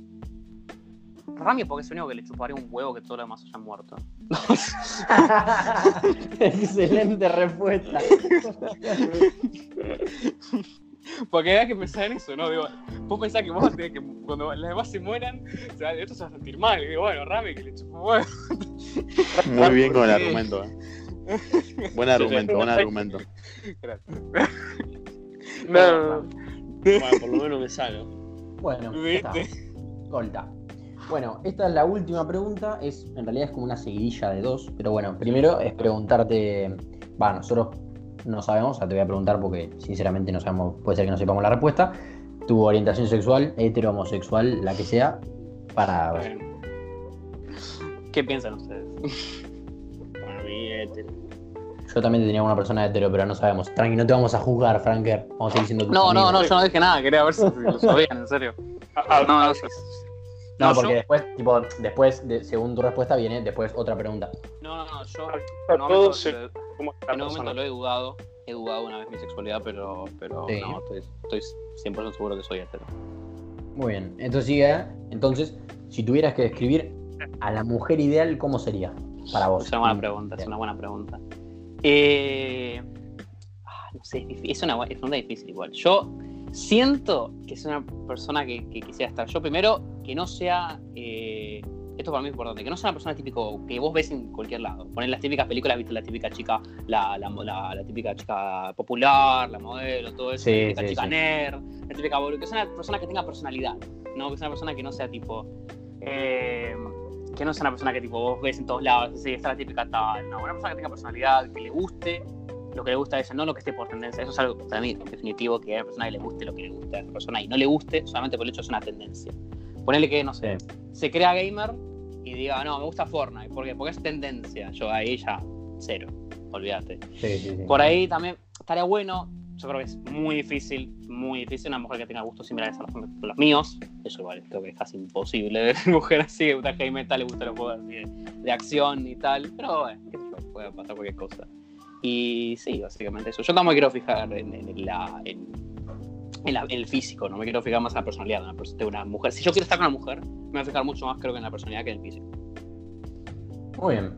S3: Rami porque es el único que le chuparía un huevo que todos los demás hayan muerto.
S1: Excelente respuesta.
S5: Porque hay que pensar en eso, ¿no? Digo, vos pensás que vos que cuando las demás se mueran, o sea, esto se va a sentir mal. Y digo, bueno, Rami que le chupo huevo.
S2: Muy bien con el argumento. ¿eh? Buen argumento, buen argumento.
S6: No, no, Bueno, por lo menos me salgo.
S1: Bueno, está. Colta. Bueno, esta es la última pregunta. Es, en realidad es como una seguidilla de dos. Pero bueno, primero es preguntarte. Va, nosotros no sabemos, o sea, te voy a preguntar porque sinceramente no sabemos, puede ser que no sepamos la respuesta. Tu orientación sexual, hetero, homosexual, la que sea, para ver.
S3: ¿Qué piensan ustedes?
S6: Para mí, hetero.
S1: Yo también tenía una persona hetero, pero no sabemos. Tranqui, no te vamos a juzgar, Franker. Vamos a ir diciendo
S3: No, no, no, yo no dije nada, quería ver si lo sabían, en serio.
S5: Ah, ah,
S3: no, no,
S1: no, no, porque después, tipo, después, de, según tu respuesta, viene después otra pregunta.
S3: No, no, no, yo
S5: en momento,
S3: en un momento lo he dudado, he dudado una vez mi sexualidad, pero, pero no, estoy, estoy 100% seguro que soy hetero.
S1: Muy bien, entonces sigue, entonces, si tuvieras que describir a la mujer ideal, ¿cómo sería para vos?
S3: Es una buena pregunta, es una buena pregunta. Eh, ah, no sé, es una pregunta difícil igual. Yo siento que es una persona que, quisiera estar. Yo primero, que no sea... Eh, esto para mí es importante, que no sea una persona típico que vos ves en cualquier lado. Poner las típicas películas, viste la típica chica, la, la, la, típica chica popular, la modelo, todo eso, la típica chica nerd, la típica que sea una persona que tenga personalidad, ¿no? Que sea una persona que no sea tipo. Eh, que no sea una persona que tipo vos ves en todos lados, así, está la típica tal, no, una persona que tenga personalidad, que le guste lo que le gusta a ella, no lo que esté por tendencia. Eso es algo para mí definitivo, que a una persona que le guste lo que le gusta a esa persona y no le guste solamente por el hecho de ser una tendencia. Ponerle que, no sé, se crea gamer y diga, no, me gusta Fortnite, porque, porque es tendencia. Yo ahí ya, cero, olvídate. Por ahí también estaría bueno, yo creo que es muy difícil, muy difícil una mujer que tenga gustos similares a los, míos. Eso igual creo que es casi imposible ver mujer así, que gusta heavy metal, le gusta los juegos de, de, acción y tal. Pero bueno, qué sé yo, puede pasar cualquier cosa. Y sí, básicamente eso. Yo también me quiero fijar en, la, en, el físico, no me quiero fijar más en la personalidad de una, mujer. Si yo quiero estar con una mujer, me voy a fijar mucho más creo que en la personalidad que en el físico.
S1: Muy bien.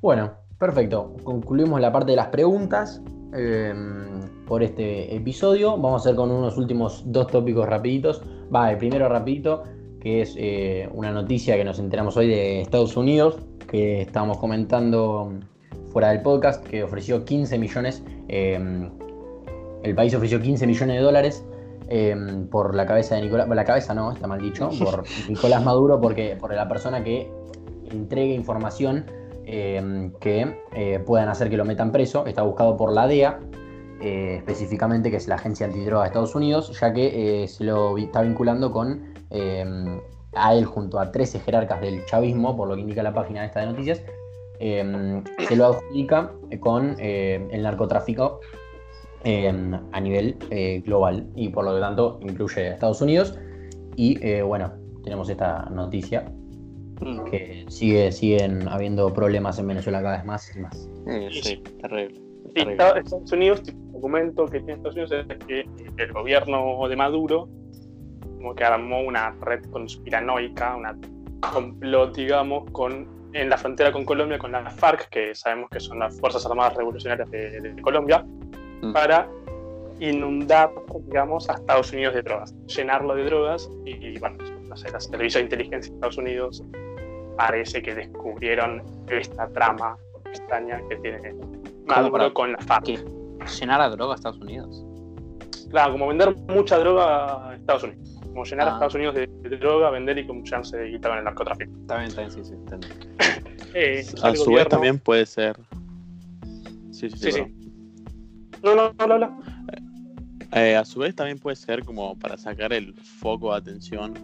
S1: Bueno, perfecto. Concluimos la parte de las preguntas em, por este episodio. Vamos a hacer con unos últimos dos tópicos rapiditos. Va, el primero rapidito, que es eh, una noticia que nos enteramos hoy de Estados Unidos, que estábamos comentando fuera del podcast, que ofreció 15 millones. Em, el país ofreció 15 millones de dólares Em, por la cabeza de Nicolás, la cabeza no, está mal dicho, por Nicolás Maduro, porque por la persona que entregue información em, que eh, puedan hacer que lo metan preso. Está buscado por la DEA, eh, específicamente, que es la agencia antidroga de Estados Unidos, ya que eh, se lo está vinculando con em, a él junto a 13 jerarcas del chavismo, por lo que indica la página esta de noticias, se lo adjudica con el narcotráfico a nivel eh, global y por lo tanto incluye a Estados Unidos. Y eh, bueno, tenemos esta noticia mm. que sigue, siguen habiendo problemas en Venezuela cada vez más y más.
S3: sí, terrible.
S5: Estados Unidos, el documento que tiene Estados Unidos es que el gobierno de Maduro como que armó una red conspiranoica, una complot, digamos, con en la frontera con Colombia con las FARC, que sabemos que son las Fuerzas Armadas Revolucionarias de Colombia, Mm. para inundar, digamos, a Estados Unidos de drogas, llenarlo de drogas y, bueno, no sé, la servicio de inteligencia de Estados Unidos parece que descubrieron esta trama extraña que tiene Maduro con la FARC.
S3: ¿Llenar a droga a Estados Unidos?
S5: Claro, como vender mucha droga a Estados Unidos. Como llenar a ah. Estados Unidos de, droga, vender y como llenarse de guita con el narcotráfico.
S3: También, también, sí, sí,
S2: eh, a su vez también puede ser.
S5: Sí, sí, sí. No, no, no, no,
S2: Eh, a su vez también puede ser como para sacar el foco de atención,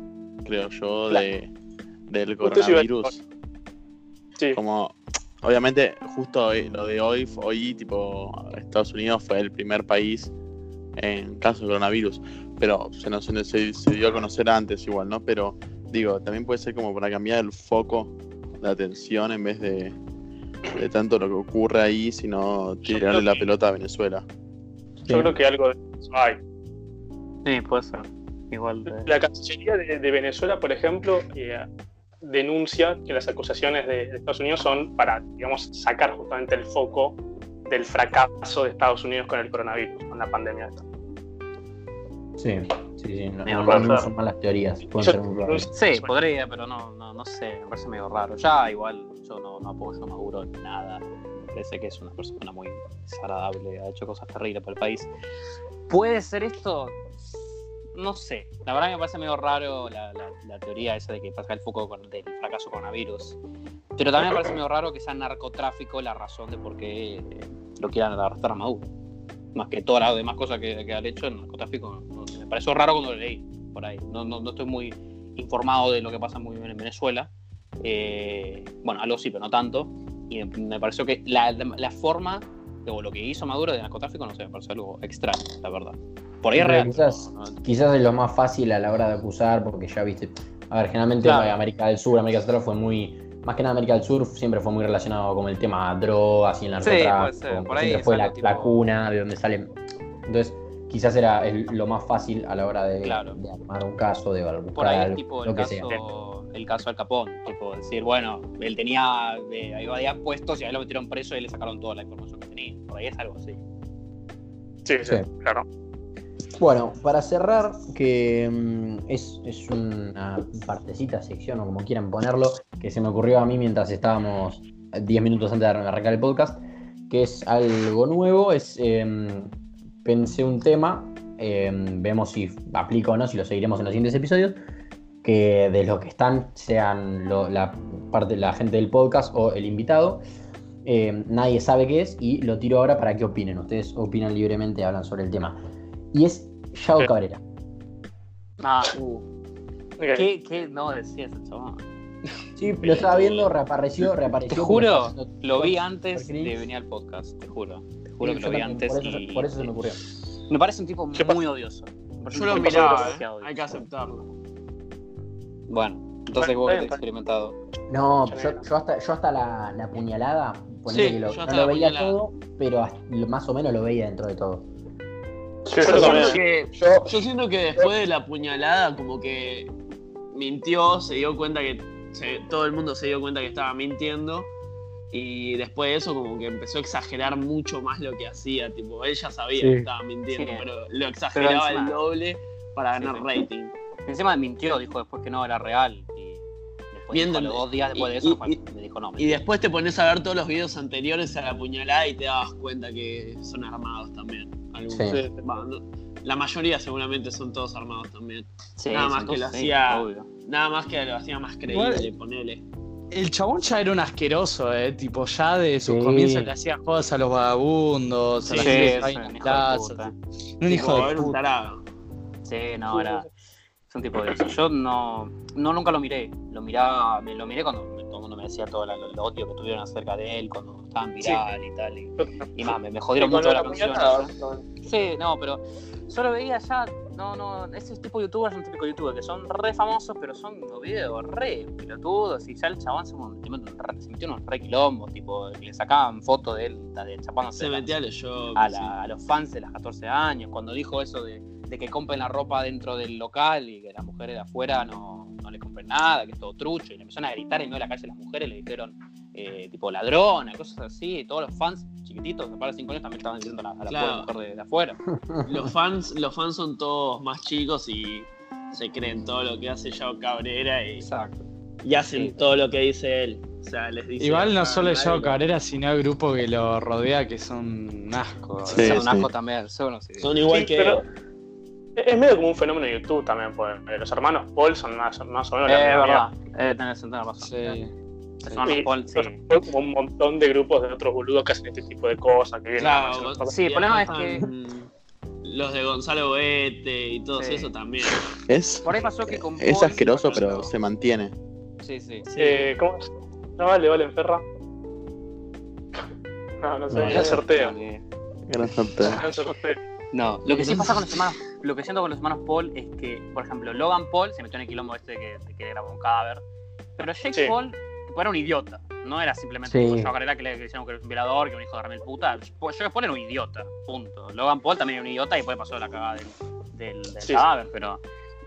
S2: creo yo, de, del coronavirus.
S7: Sí.
S2: Como, obviamente, justo hoy- lo de hoy, hoy, tipo, Estados Unidos fue el primer país en caso de coronavirus, pero se, nos, se, se dio a conocer antes igual, ¿no? Pero digo, también puede ser como para cambiar el foco de atención en vez de, de tanto lo que ocurre ahí, sino tirarle la
S7: que-
S2: pelota a Venezuela.
S7: Yo creo que algo de eso hay.
S3: Sí, puede ser. Igual de...
S7: La Cancillería de, de Venezuela, por ejemplo, eh, denuncia que las acusaciones de, de Estados Unidos son para, digamos, sacar justamente el foco del fracaso de Estados Unidos con el coronavirus, con la pandemia.
S1: Sí, sí, sí. No, son malas teorías. Pueden
S7: Yo-
S1: ser muy raras.
S3: Sí, podría, pero no, no, no sé, me parece medio raro. Ya igual yo no, no apoyo a Maduro en nada. Me parece que es una persona muy desagradable, ha hecho cosas terribles para el país. ¿Puede ser esto? No sé. La verdad me parece medio raro la, la- la teoría esa de que pasa el foco con, del fracaso coronavirus. Pero también me parece medio raro que sea narcotráfico la razón de por qué eh, lo quieran arrestar a Maduro. Más que todas las demás cosas que, que han hecho, el narcotráfico no- me pareció raro cuando lo leí por ahí. No, no, no estoy muy informado de lo que pasa muy bien en Venezuela. Eh, bueno, algo sí, pero no tanto. Y me, pareció que la, la forma o lo que hizo Maduro de narcotráfico, no sé, me pareció algo extraño, la verdad. Por ahí es real.
S1: quizás-
S3: no- no-
S1: Quizás es lo más fácil a la hora de acusar, porque ya viste. A ver, generalmente
S3: Claro.
S1: América del Sur, América Central fue muy. Más que nada América del Sur siempre fue muy relacionado con el tema drogas y el
S3: Sí, puede
S1: narcotráfico.
S3: ser. Por ahí
S1: siempre fue la,
S3: tipo-
S1: la cuna de donde salen. Entonces, quizás era el- lo más fácil a la hora de,
S3: Claro.
S1: de armar un caso, de buscar
S3: Por ahí es
S1: algo,
S3: tipo
S1: lo que sea.
S3: El caso del Capón, tipo decir, bueno, él tenía, eh, ahí había puestos y ahí lo metieron preso y le sacaron toda la información que tenía. Por ahí es algo así.
S7: Sí, sí,
S1: Sí.
S7: claro.
S1: Bueno, para cerrar, que mm, es, es una partecita, sección o como quieran ponerlo, que se me ocurrió a mí mientras estábamos 10 minutos antes de arrancar el podcast, que es algo nuevo, es em, pensé un tema, em, vemos si aplica o no, si lo seguiremos en los siguientes episodios, que de los que están sean lo- la parte la gente del podcast o el invitado. em, nadie sabe qué es y lo tiro ahora para que opinen. Ustedes opinan libremente, hablan sobre el tema. Y es Yao. Cabrera.
S3: Ah, uh. ¿qué, ¿qué no decía ese chabón?
S1: Sí, lo estaba viendo, reapareció, reapareció.
S3: Te juro, lo vi antes de venir al podcast, te juro. Te juro
S1: Sí,
S3: que lo vi
S1: también,
S3: antes
S1: por eso,
S3: y
S1: por eso se me ocurrió.
S3: me parece un tipo muy odioso.
S6: Yo lo miraba,
S3: demasiado
S6: eh,
S3: odioso.
S6: hay que aceptarlo.
S3: Bueno, entonces
S7: Bueno,
S3: vos que
S7: está
S3: te has
S7: bien,
S3: experimentado.
S1: No,
S7: Yo
S1: yo, yo hasta, yo hasta la, la puñalada,
S6: Sí,
S1: que lo-
S6: yo
S1: no lo veía
S6: puñalada.
S1: todo, pero más o menos lo veía dentro de todo.
S7: Sí,
S6: Yo, siento que,
S1: Yo,
S6: yo siento que después de la puñalada, como que mintió, se dio cuenta que se- todo el mundo se dio cuenta que estaba mintiendo. Y después de eso, como que empezó a exagerar mucho más lo que hacía. Tipo, él ya sabía
S1: Sí.
S6: que estaba mintiendo,
S3: Sí.
S6: pero lo exageraba el doble para ganar
S3: sí.
S6: rating.
S3: Encima mintió, dijo después que no era real. Y después
S6: Viendo-
S3: dijo, dos días después de eso
S6: y-
S3: me dijo no.
S6: Y después te pones a ver todos los videos anteriores a la puñalada y te das cuenta que son armados también. Algunos.
S1: Sí.
S6: La mayoría seguramente son todos armados también.
S3: Sí,
S6: nada más que lo
S3: sí,
S6: hacía-
S3: obvio.
S6: Nada más que lo hacía más creíble,
S4: Igual-
S6: ponele.
S4: El chabón ya era un asqueroso, eh. Tipo, ya de sus
S1: Sí.
S4: comienzos le hacía jodas a los vagabundos, a
S6: Sí,
S4: la
S3: Sí,
S4: gente que
S3: es
S4: estaba en
S3: un
S4: las
S3: hijo de puta.
S4: Un hijo de puta.
S6: tarado.
S3: Sí, no, era. Es un tipo de eso. Yo no, no nunca lo miré. Lo miraba, me lo miré cuando todo el mundo me decía todo lo odio que tuvieron acerca de él, cuando estaban viral y tal. Y, y más, me, me jodieron mucho
S7: la
S3: la canción. Sí, no, pero solo veía ya, no, no, ese tipo de youtubers son típicos youtubers que son re famosos, pero son unos videos re pelotudos y ya el chabón se, metió en un re- se metió en un re quilombo, tipo, le sacaban fotos de él, de chapándose
S6: Se
S3: la-
S6: metía a los sí.
S3: a los fans de las 14 años, cuando dijo eso de, de que compren la ropa dentro del local y que las mujeres de afuera no, no le compren nada, que es todo trucho, y le empezaron a gritar en medio de la calle las mujeres, le dijeron eh, tipo ladrona, cosas así, y todos los fans chiquititos, de para de 5 años, también estaban diciendo a la, a la
S6: Claro.
S3: mujer de, de afuera.
S6: Los fans, los fans son todos más chicos y se creen todo lo que hace Yao Cabrera y,
S3: Exacto.
S6: y hacen
S3: Sí.
S6: todo lo que dice él. O sea, les dice.
S4: Igual no
S6: "Ah,
S4: solo yo
S6: lo-
S4: Cabrera, sino el grupo que lo rodea, que son un asco.
S2: Sí,
S3: son un
S2: sí.
S3: asco también, son sí.
S6: Son igual
S7: Sí,
S6: que.
S7: pero es medio como un fenómeno de YouTube también, pues los hermanos Paul son más, más o menos
S3: Eh,
S7: la
S3: verdad, eh, tenés, tenés razón.
S4: Sí.
S3: Los
S7: Sí,
S3: Paul, sí.
S7: como un montón de grupos de otros boludos que hacen este tipo de cosas. Que vienen
S6: Claro,
S7: hacer cosas.
S3: Sí, el problema es que-
S6: los de Gonzalo Boete y todo eso también.
S2: Es,
S3: Por ahí pasó que con
S2: es
S3: Paul-
S2: asqueroso, pero se mantiene.
S3: Sí, sí.
S7: Eh, ¿Cómo? No vale, vale, Ferra. No, no sé,
S1: No,
S7: sorteo.
S2: Gran sorteo.
S7: Gran sorteo.
S3: No, lo que sí pasa con los hermanos, lo que siento con los hermanos Paul es que, por ejemplo, Logan Paul se metió en el quilombo este de que, de que grabó un cadáver, pero Jake
S7: Sí.
S3: Paul era un idiota, no era simplemente
S1: Sí.
S3: como Carrera que le decían que era un violador, que era un hijo de remil puta. Jake Paul era un idiota, punto. Logan Paul también era un idiota y después pasó la cagada del, del, del
S7: Sí.
S3: cadáver, pero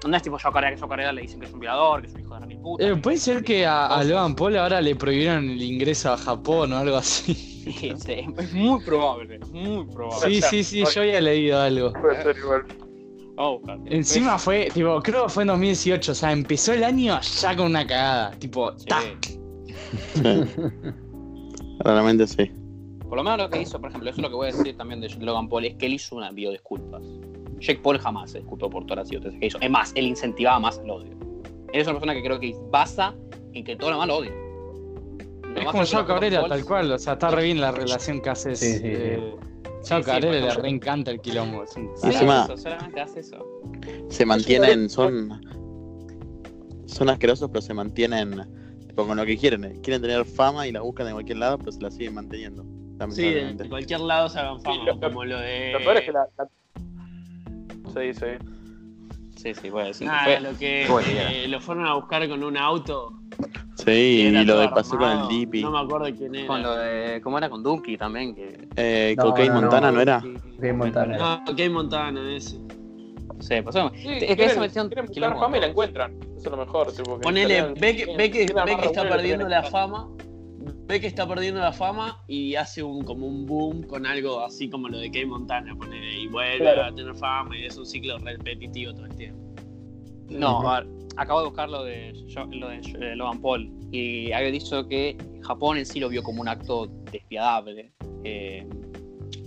S3: no es tipo Joe Carrera que Joe Carrera le dicen que es un violador, que es un hijo de remil puta.
S4: Eh, Puede ser que a, a Logan Paul ahora le prohibieron el ingreso a Japón o algo así.
S3: Sí, sí, es muy probable, muy probable.
S4: Sí, sí, sí, yo había leído algo.
S7: Puede ser igual.
S3: Buscar.
S4: Encima fue, tipo, creo que fue en 2018, o sea, empezó el año ya con una cagada. Tipo,
S3: Sí.
S4: ta.
S2: Realmente sí.
S3: Por lo menos lo que hizo, por ejemplo, eso es lo que voy a decir también de Logan Paul, es que él hizo una video disculpas. Jake Paul jamás se disculpó por todas las idioteces que hizo. Es más, él incentivaba más el odio. Él es una persona que creo que basa en que todo lo demás lo odia. Lo
S4: Es como Joe Cabrera, tal cual, o sea, está re bien la relación que haces.
S1: Sí, sí, sí.
S4: eh,
S3: Sí,
S4: Joe
S3: sí,
S4: Cabrera
S3: por
S4: le
S3: ejemplo.
S4: re encanta el quilombo. es un-
S3: Sí,
S2: Encima-
S3: eso, solamente hace eso.
S2: Se mantienen, son. Son asquerosos, pero se mantienen tipo, con lo que quieren. eh. Quieren tener fama y la buscan de cualquier lado, pero se la siguen manteniendo.
S6: Sí, de, cualquier lado se hagan fama,
S7: Sí, lo-
S6: como lo de.
S7: Lo peor es que la. la... Sí, sí.
S3: Sí, sí, voy a decir.
S6: Nada,
S3: Fue-
S6: lo que eh, lo fueron a buscar con un auto.
S2: Sí, y lo de pasó con el Dippy.
S6: No me acuerdo quién era.
S3: Con lo de. ¿Cómo era con Duki también? Que...
S2: Eh,
S1: No,
S2: Cocaine
S1: no, no.
S2: Montana, ¿no era?
S1: Bien Montana.
S6: No, Kate Montana, ese.
S3: Sí, pasó.
S5: Sí,
S3: es que esa versión.
S5: quieren buscar
S3: quilombo.
S5: fama y la encuentran. Eso es lo mejor. Tipo, que
S6: Ponele, ve que, ve que, ve que está perdiendo la fama. Ve que está perdiendo la fama y hace un como un boom con algo así como lo de Kate Montana, ponele, y vuelve
S5: Claro.
S6: a tener fama y es un ciclo repetitivo todo el tiempo.
S3: No, a ver, acabo de buscar lo de, lo de Logan Paul y había dicho que Japón en sí lo vio como un acto despiadable, eh,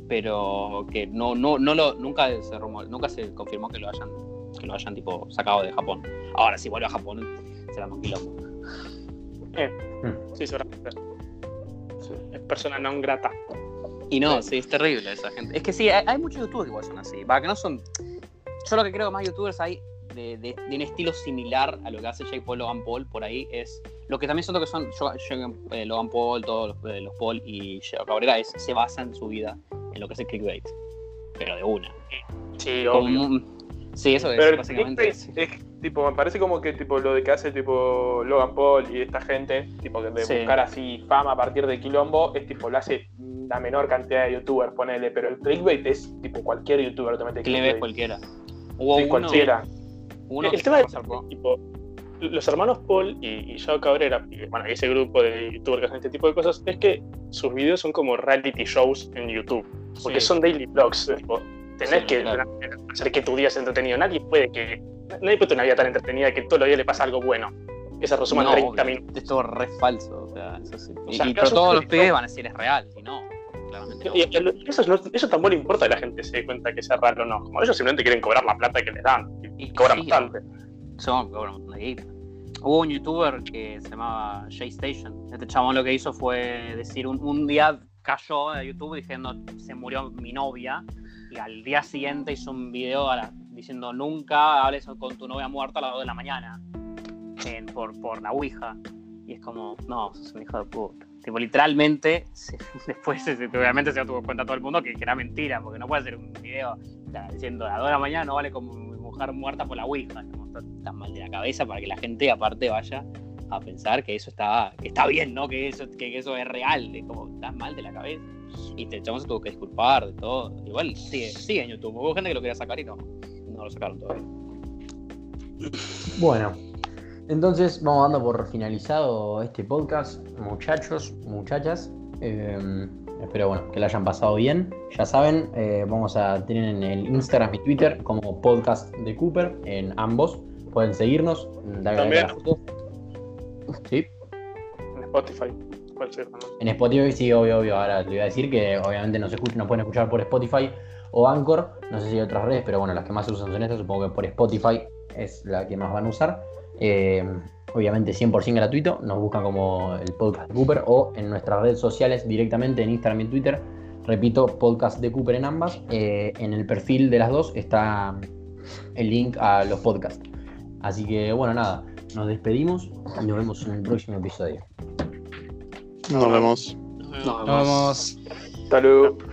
S3: pero que no, no, no lo, nunca se rumor- nunca se confirmó que lo hayan, que lo hayan tipo sacado de Japón. Ahora si vuelve a Japón será más quilombo.
S7: Sí, seguramente. Sí, Es persona non grata.
S3: Y no, sí, es terrible esa gente. Es que sí, hay, hay muchos youtubers que igual son así. Va, que no son. Yo lo que creo que más youtubers hay de, de- de un estilo similar a lo que hace Jake Paul, Logan Paul, por ahí es. Lo que también siento que son yo- yo- eh, Logan Paul, todos los, eh, los Paul y Jake Cabrera es, se basan su vida en lo que es el clickbait. Pero de una.
S7: Sí,
S3: Como
S7: obvio.
S3: sí, eso es
S5: Pero
S3: básicamente.
S5: es tipo, me parece como que tipo lo de que hace tipo Logan Paul y esta gente, tipo de
S3: Sí.
S5: buscar así fama a partir de quilombo, es tipo lo hace la menor cantidad de youtubers, ponele, pero el clickbait es tipo cualquier youtuber te mete
S3: Clickbait
S5: clickbait.
S3: cualquiera. Hubo
S5: Sí,
S3: uno,
S5: cualquiera.
S3: Uno
S7: el
S3: que
S7: tema
S3: pasó-
S7: tipo, los hermanos Paul y, y Joao Cabrera, y, bueno, y ese grupo de youtubers que hacen este tipo de cosas, es que sus videos son como reality shows en YouTube, porque
S6: Sí.
S7: son daily vlogs. tipo, tenés
S3: Sí,
S7: que
S3: claro.
S7: hacer que tu día sea entretenido. Nadie puede que. Nadie puede tener una vida tan entretenida que todos los días le pasa algo bueno. Que se resuma
S3: No,
S7: en 30
S3: obvio,
S7: minutos.
S3: Es todo re falso. O sea, eso sí.
S7: O
S3: Y-
S7: sea,
S3: y-
S7: acá
S3: pero todos los pibes van a decir es real. Y no, claramente no.
S7: Y, y eso, eso tampoco le importa a la gente se dé cuenta que sea raro o no. Como ellos simplemente quieren cobrar la plata que les dan. Y,
S3: Y
S7: cobran bastante.
S3: Son, cobran. Hubo un youtuber que se llamaba Jay Station. Este chabón lo que hizo fue decir, un, un día cayó de YouTube diciendo se murió mi novia y al día siguiente hizo un video a la- diciendo nunca hables con tu novia muerta a las 2 de la mañana en- por, por la Ouija. Y es como, no, sos un hijo de puta. Tipo, literalmente, se- después se- obviamente se tuvo cuenta todo el mundo que, que era mentira, porque no puede hacer un video o sea, diciendo a las 2 de la mañana no vale como mujer muerta por la Ouija. Está tan mal de la cabeza para que la gente aparte vaya a pensar que eso está, que está bien, ¿no? Que eso, que, eso es real, es como, estás mal de la cabeza. Y te se tuvo que disculpar de todo. Igual sigue, sigue en YouTube. Hubo gente que lo quería sacar y no, no lo sacaron todavía.
S1: Bueno, entonces vamos dando por finalizado este podcast, muchachos, muchachas. Eh, espero bueno, que la hayan pasado bien. Ya saben, eh, vamos a tener en el Instagram y Twitter como podcast de Cooper, en ambos. Pueden seguirnos, darle a. Sí,
S7: En Spotify. Ser, ¿no?
S1: en Spotify sí, obvio, obvio. Ahora te iba a decir que obviamente nos, escuchan, nos pueden escuchar por Spotify o Anchor. No sé si hay otras redes, pero bueno, las que más se usan son estas. Supongo que por Spotify es la que más van a usar. Eh, obviamente 100% gratuito. Nos buscan como el podcast de Cooper o en nuestras redes sociales directamente en Instagram y Twitter. Repito, podcast de Cooper en ambas. Eh, en el perfil de las dos está el link a los podcasts. Así que bueno, nada, nos despedimos y nos vemos en el próximo episodio.
S2: Nos vemos.
S4: Nos vemos.
S5: Salud.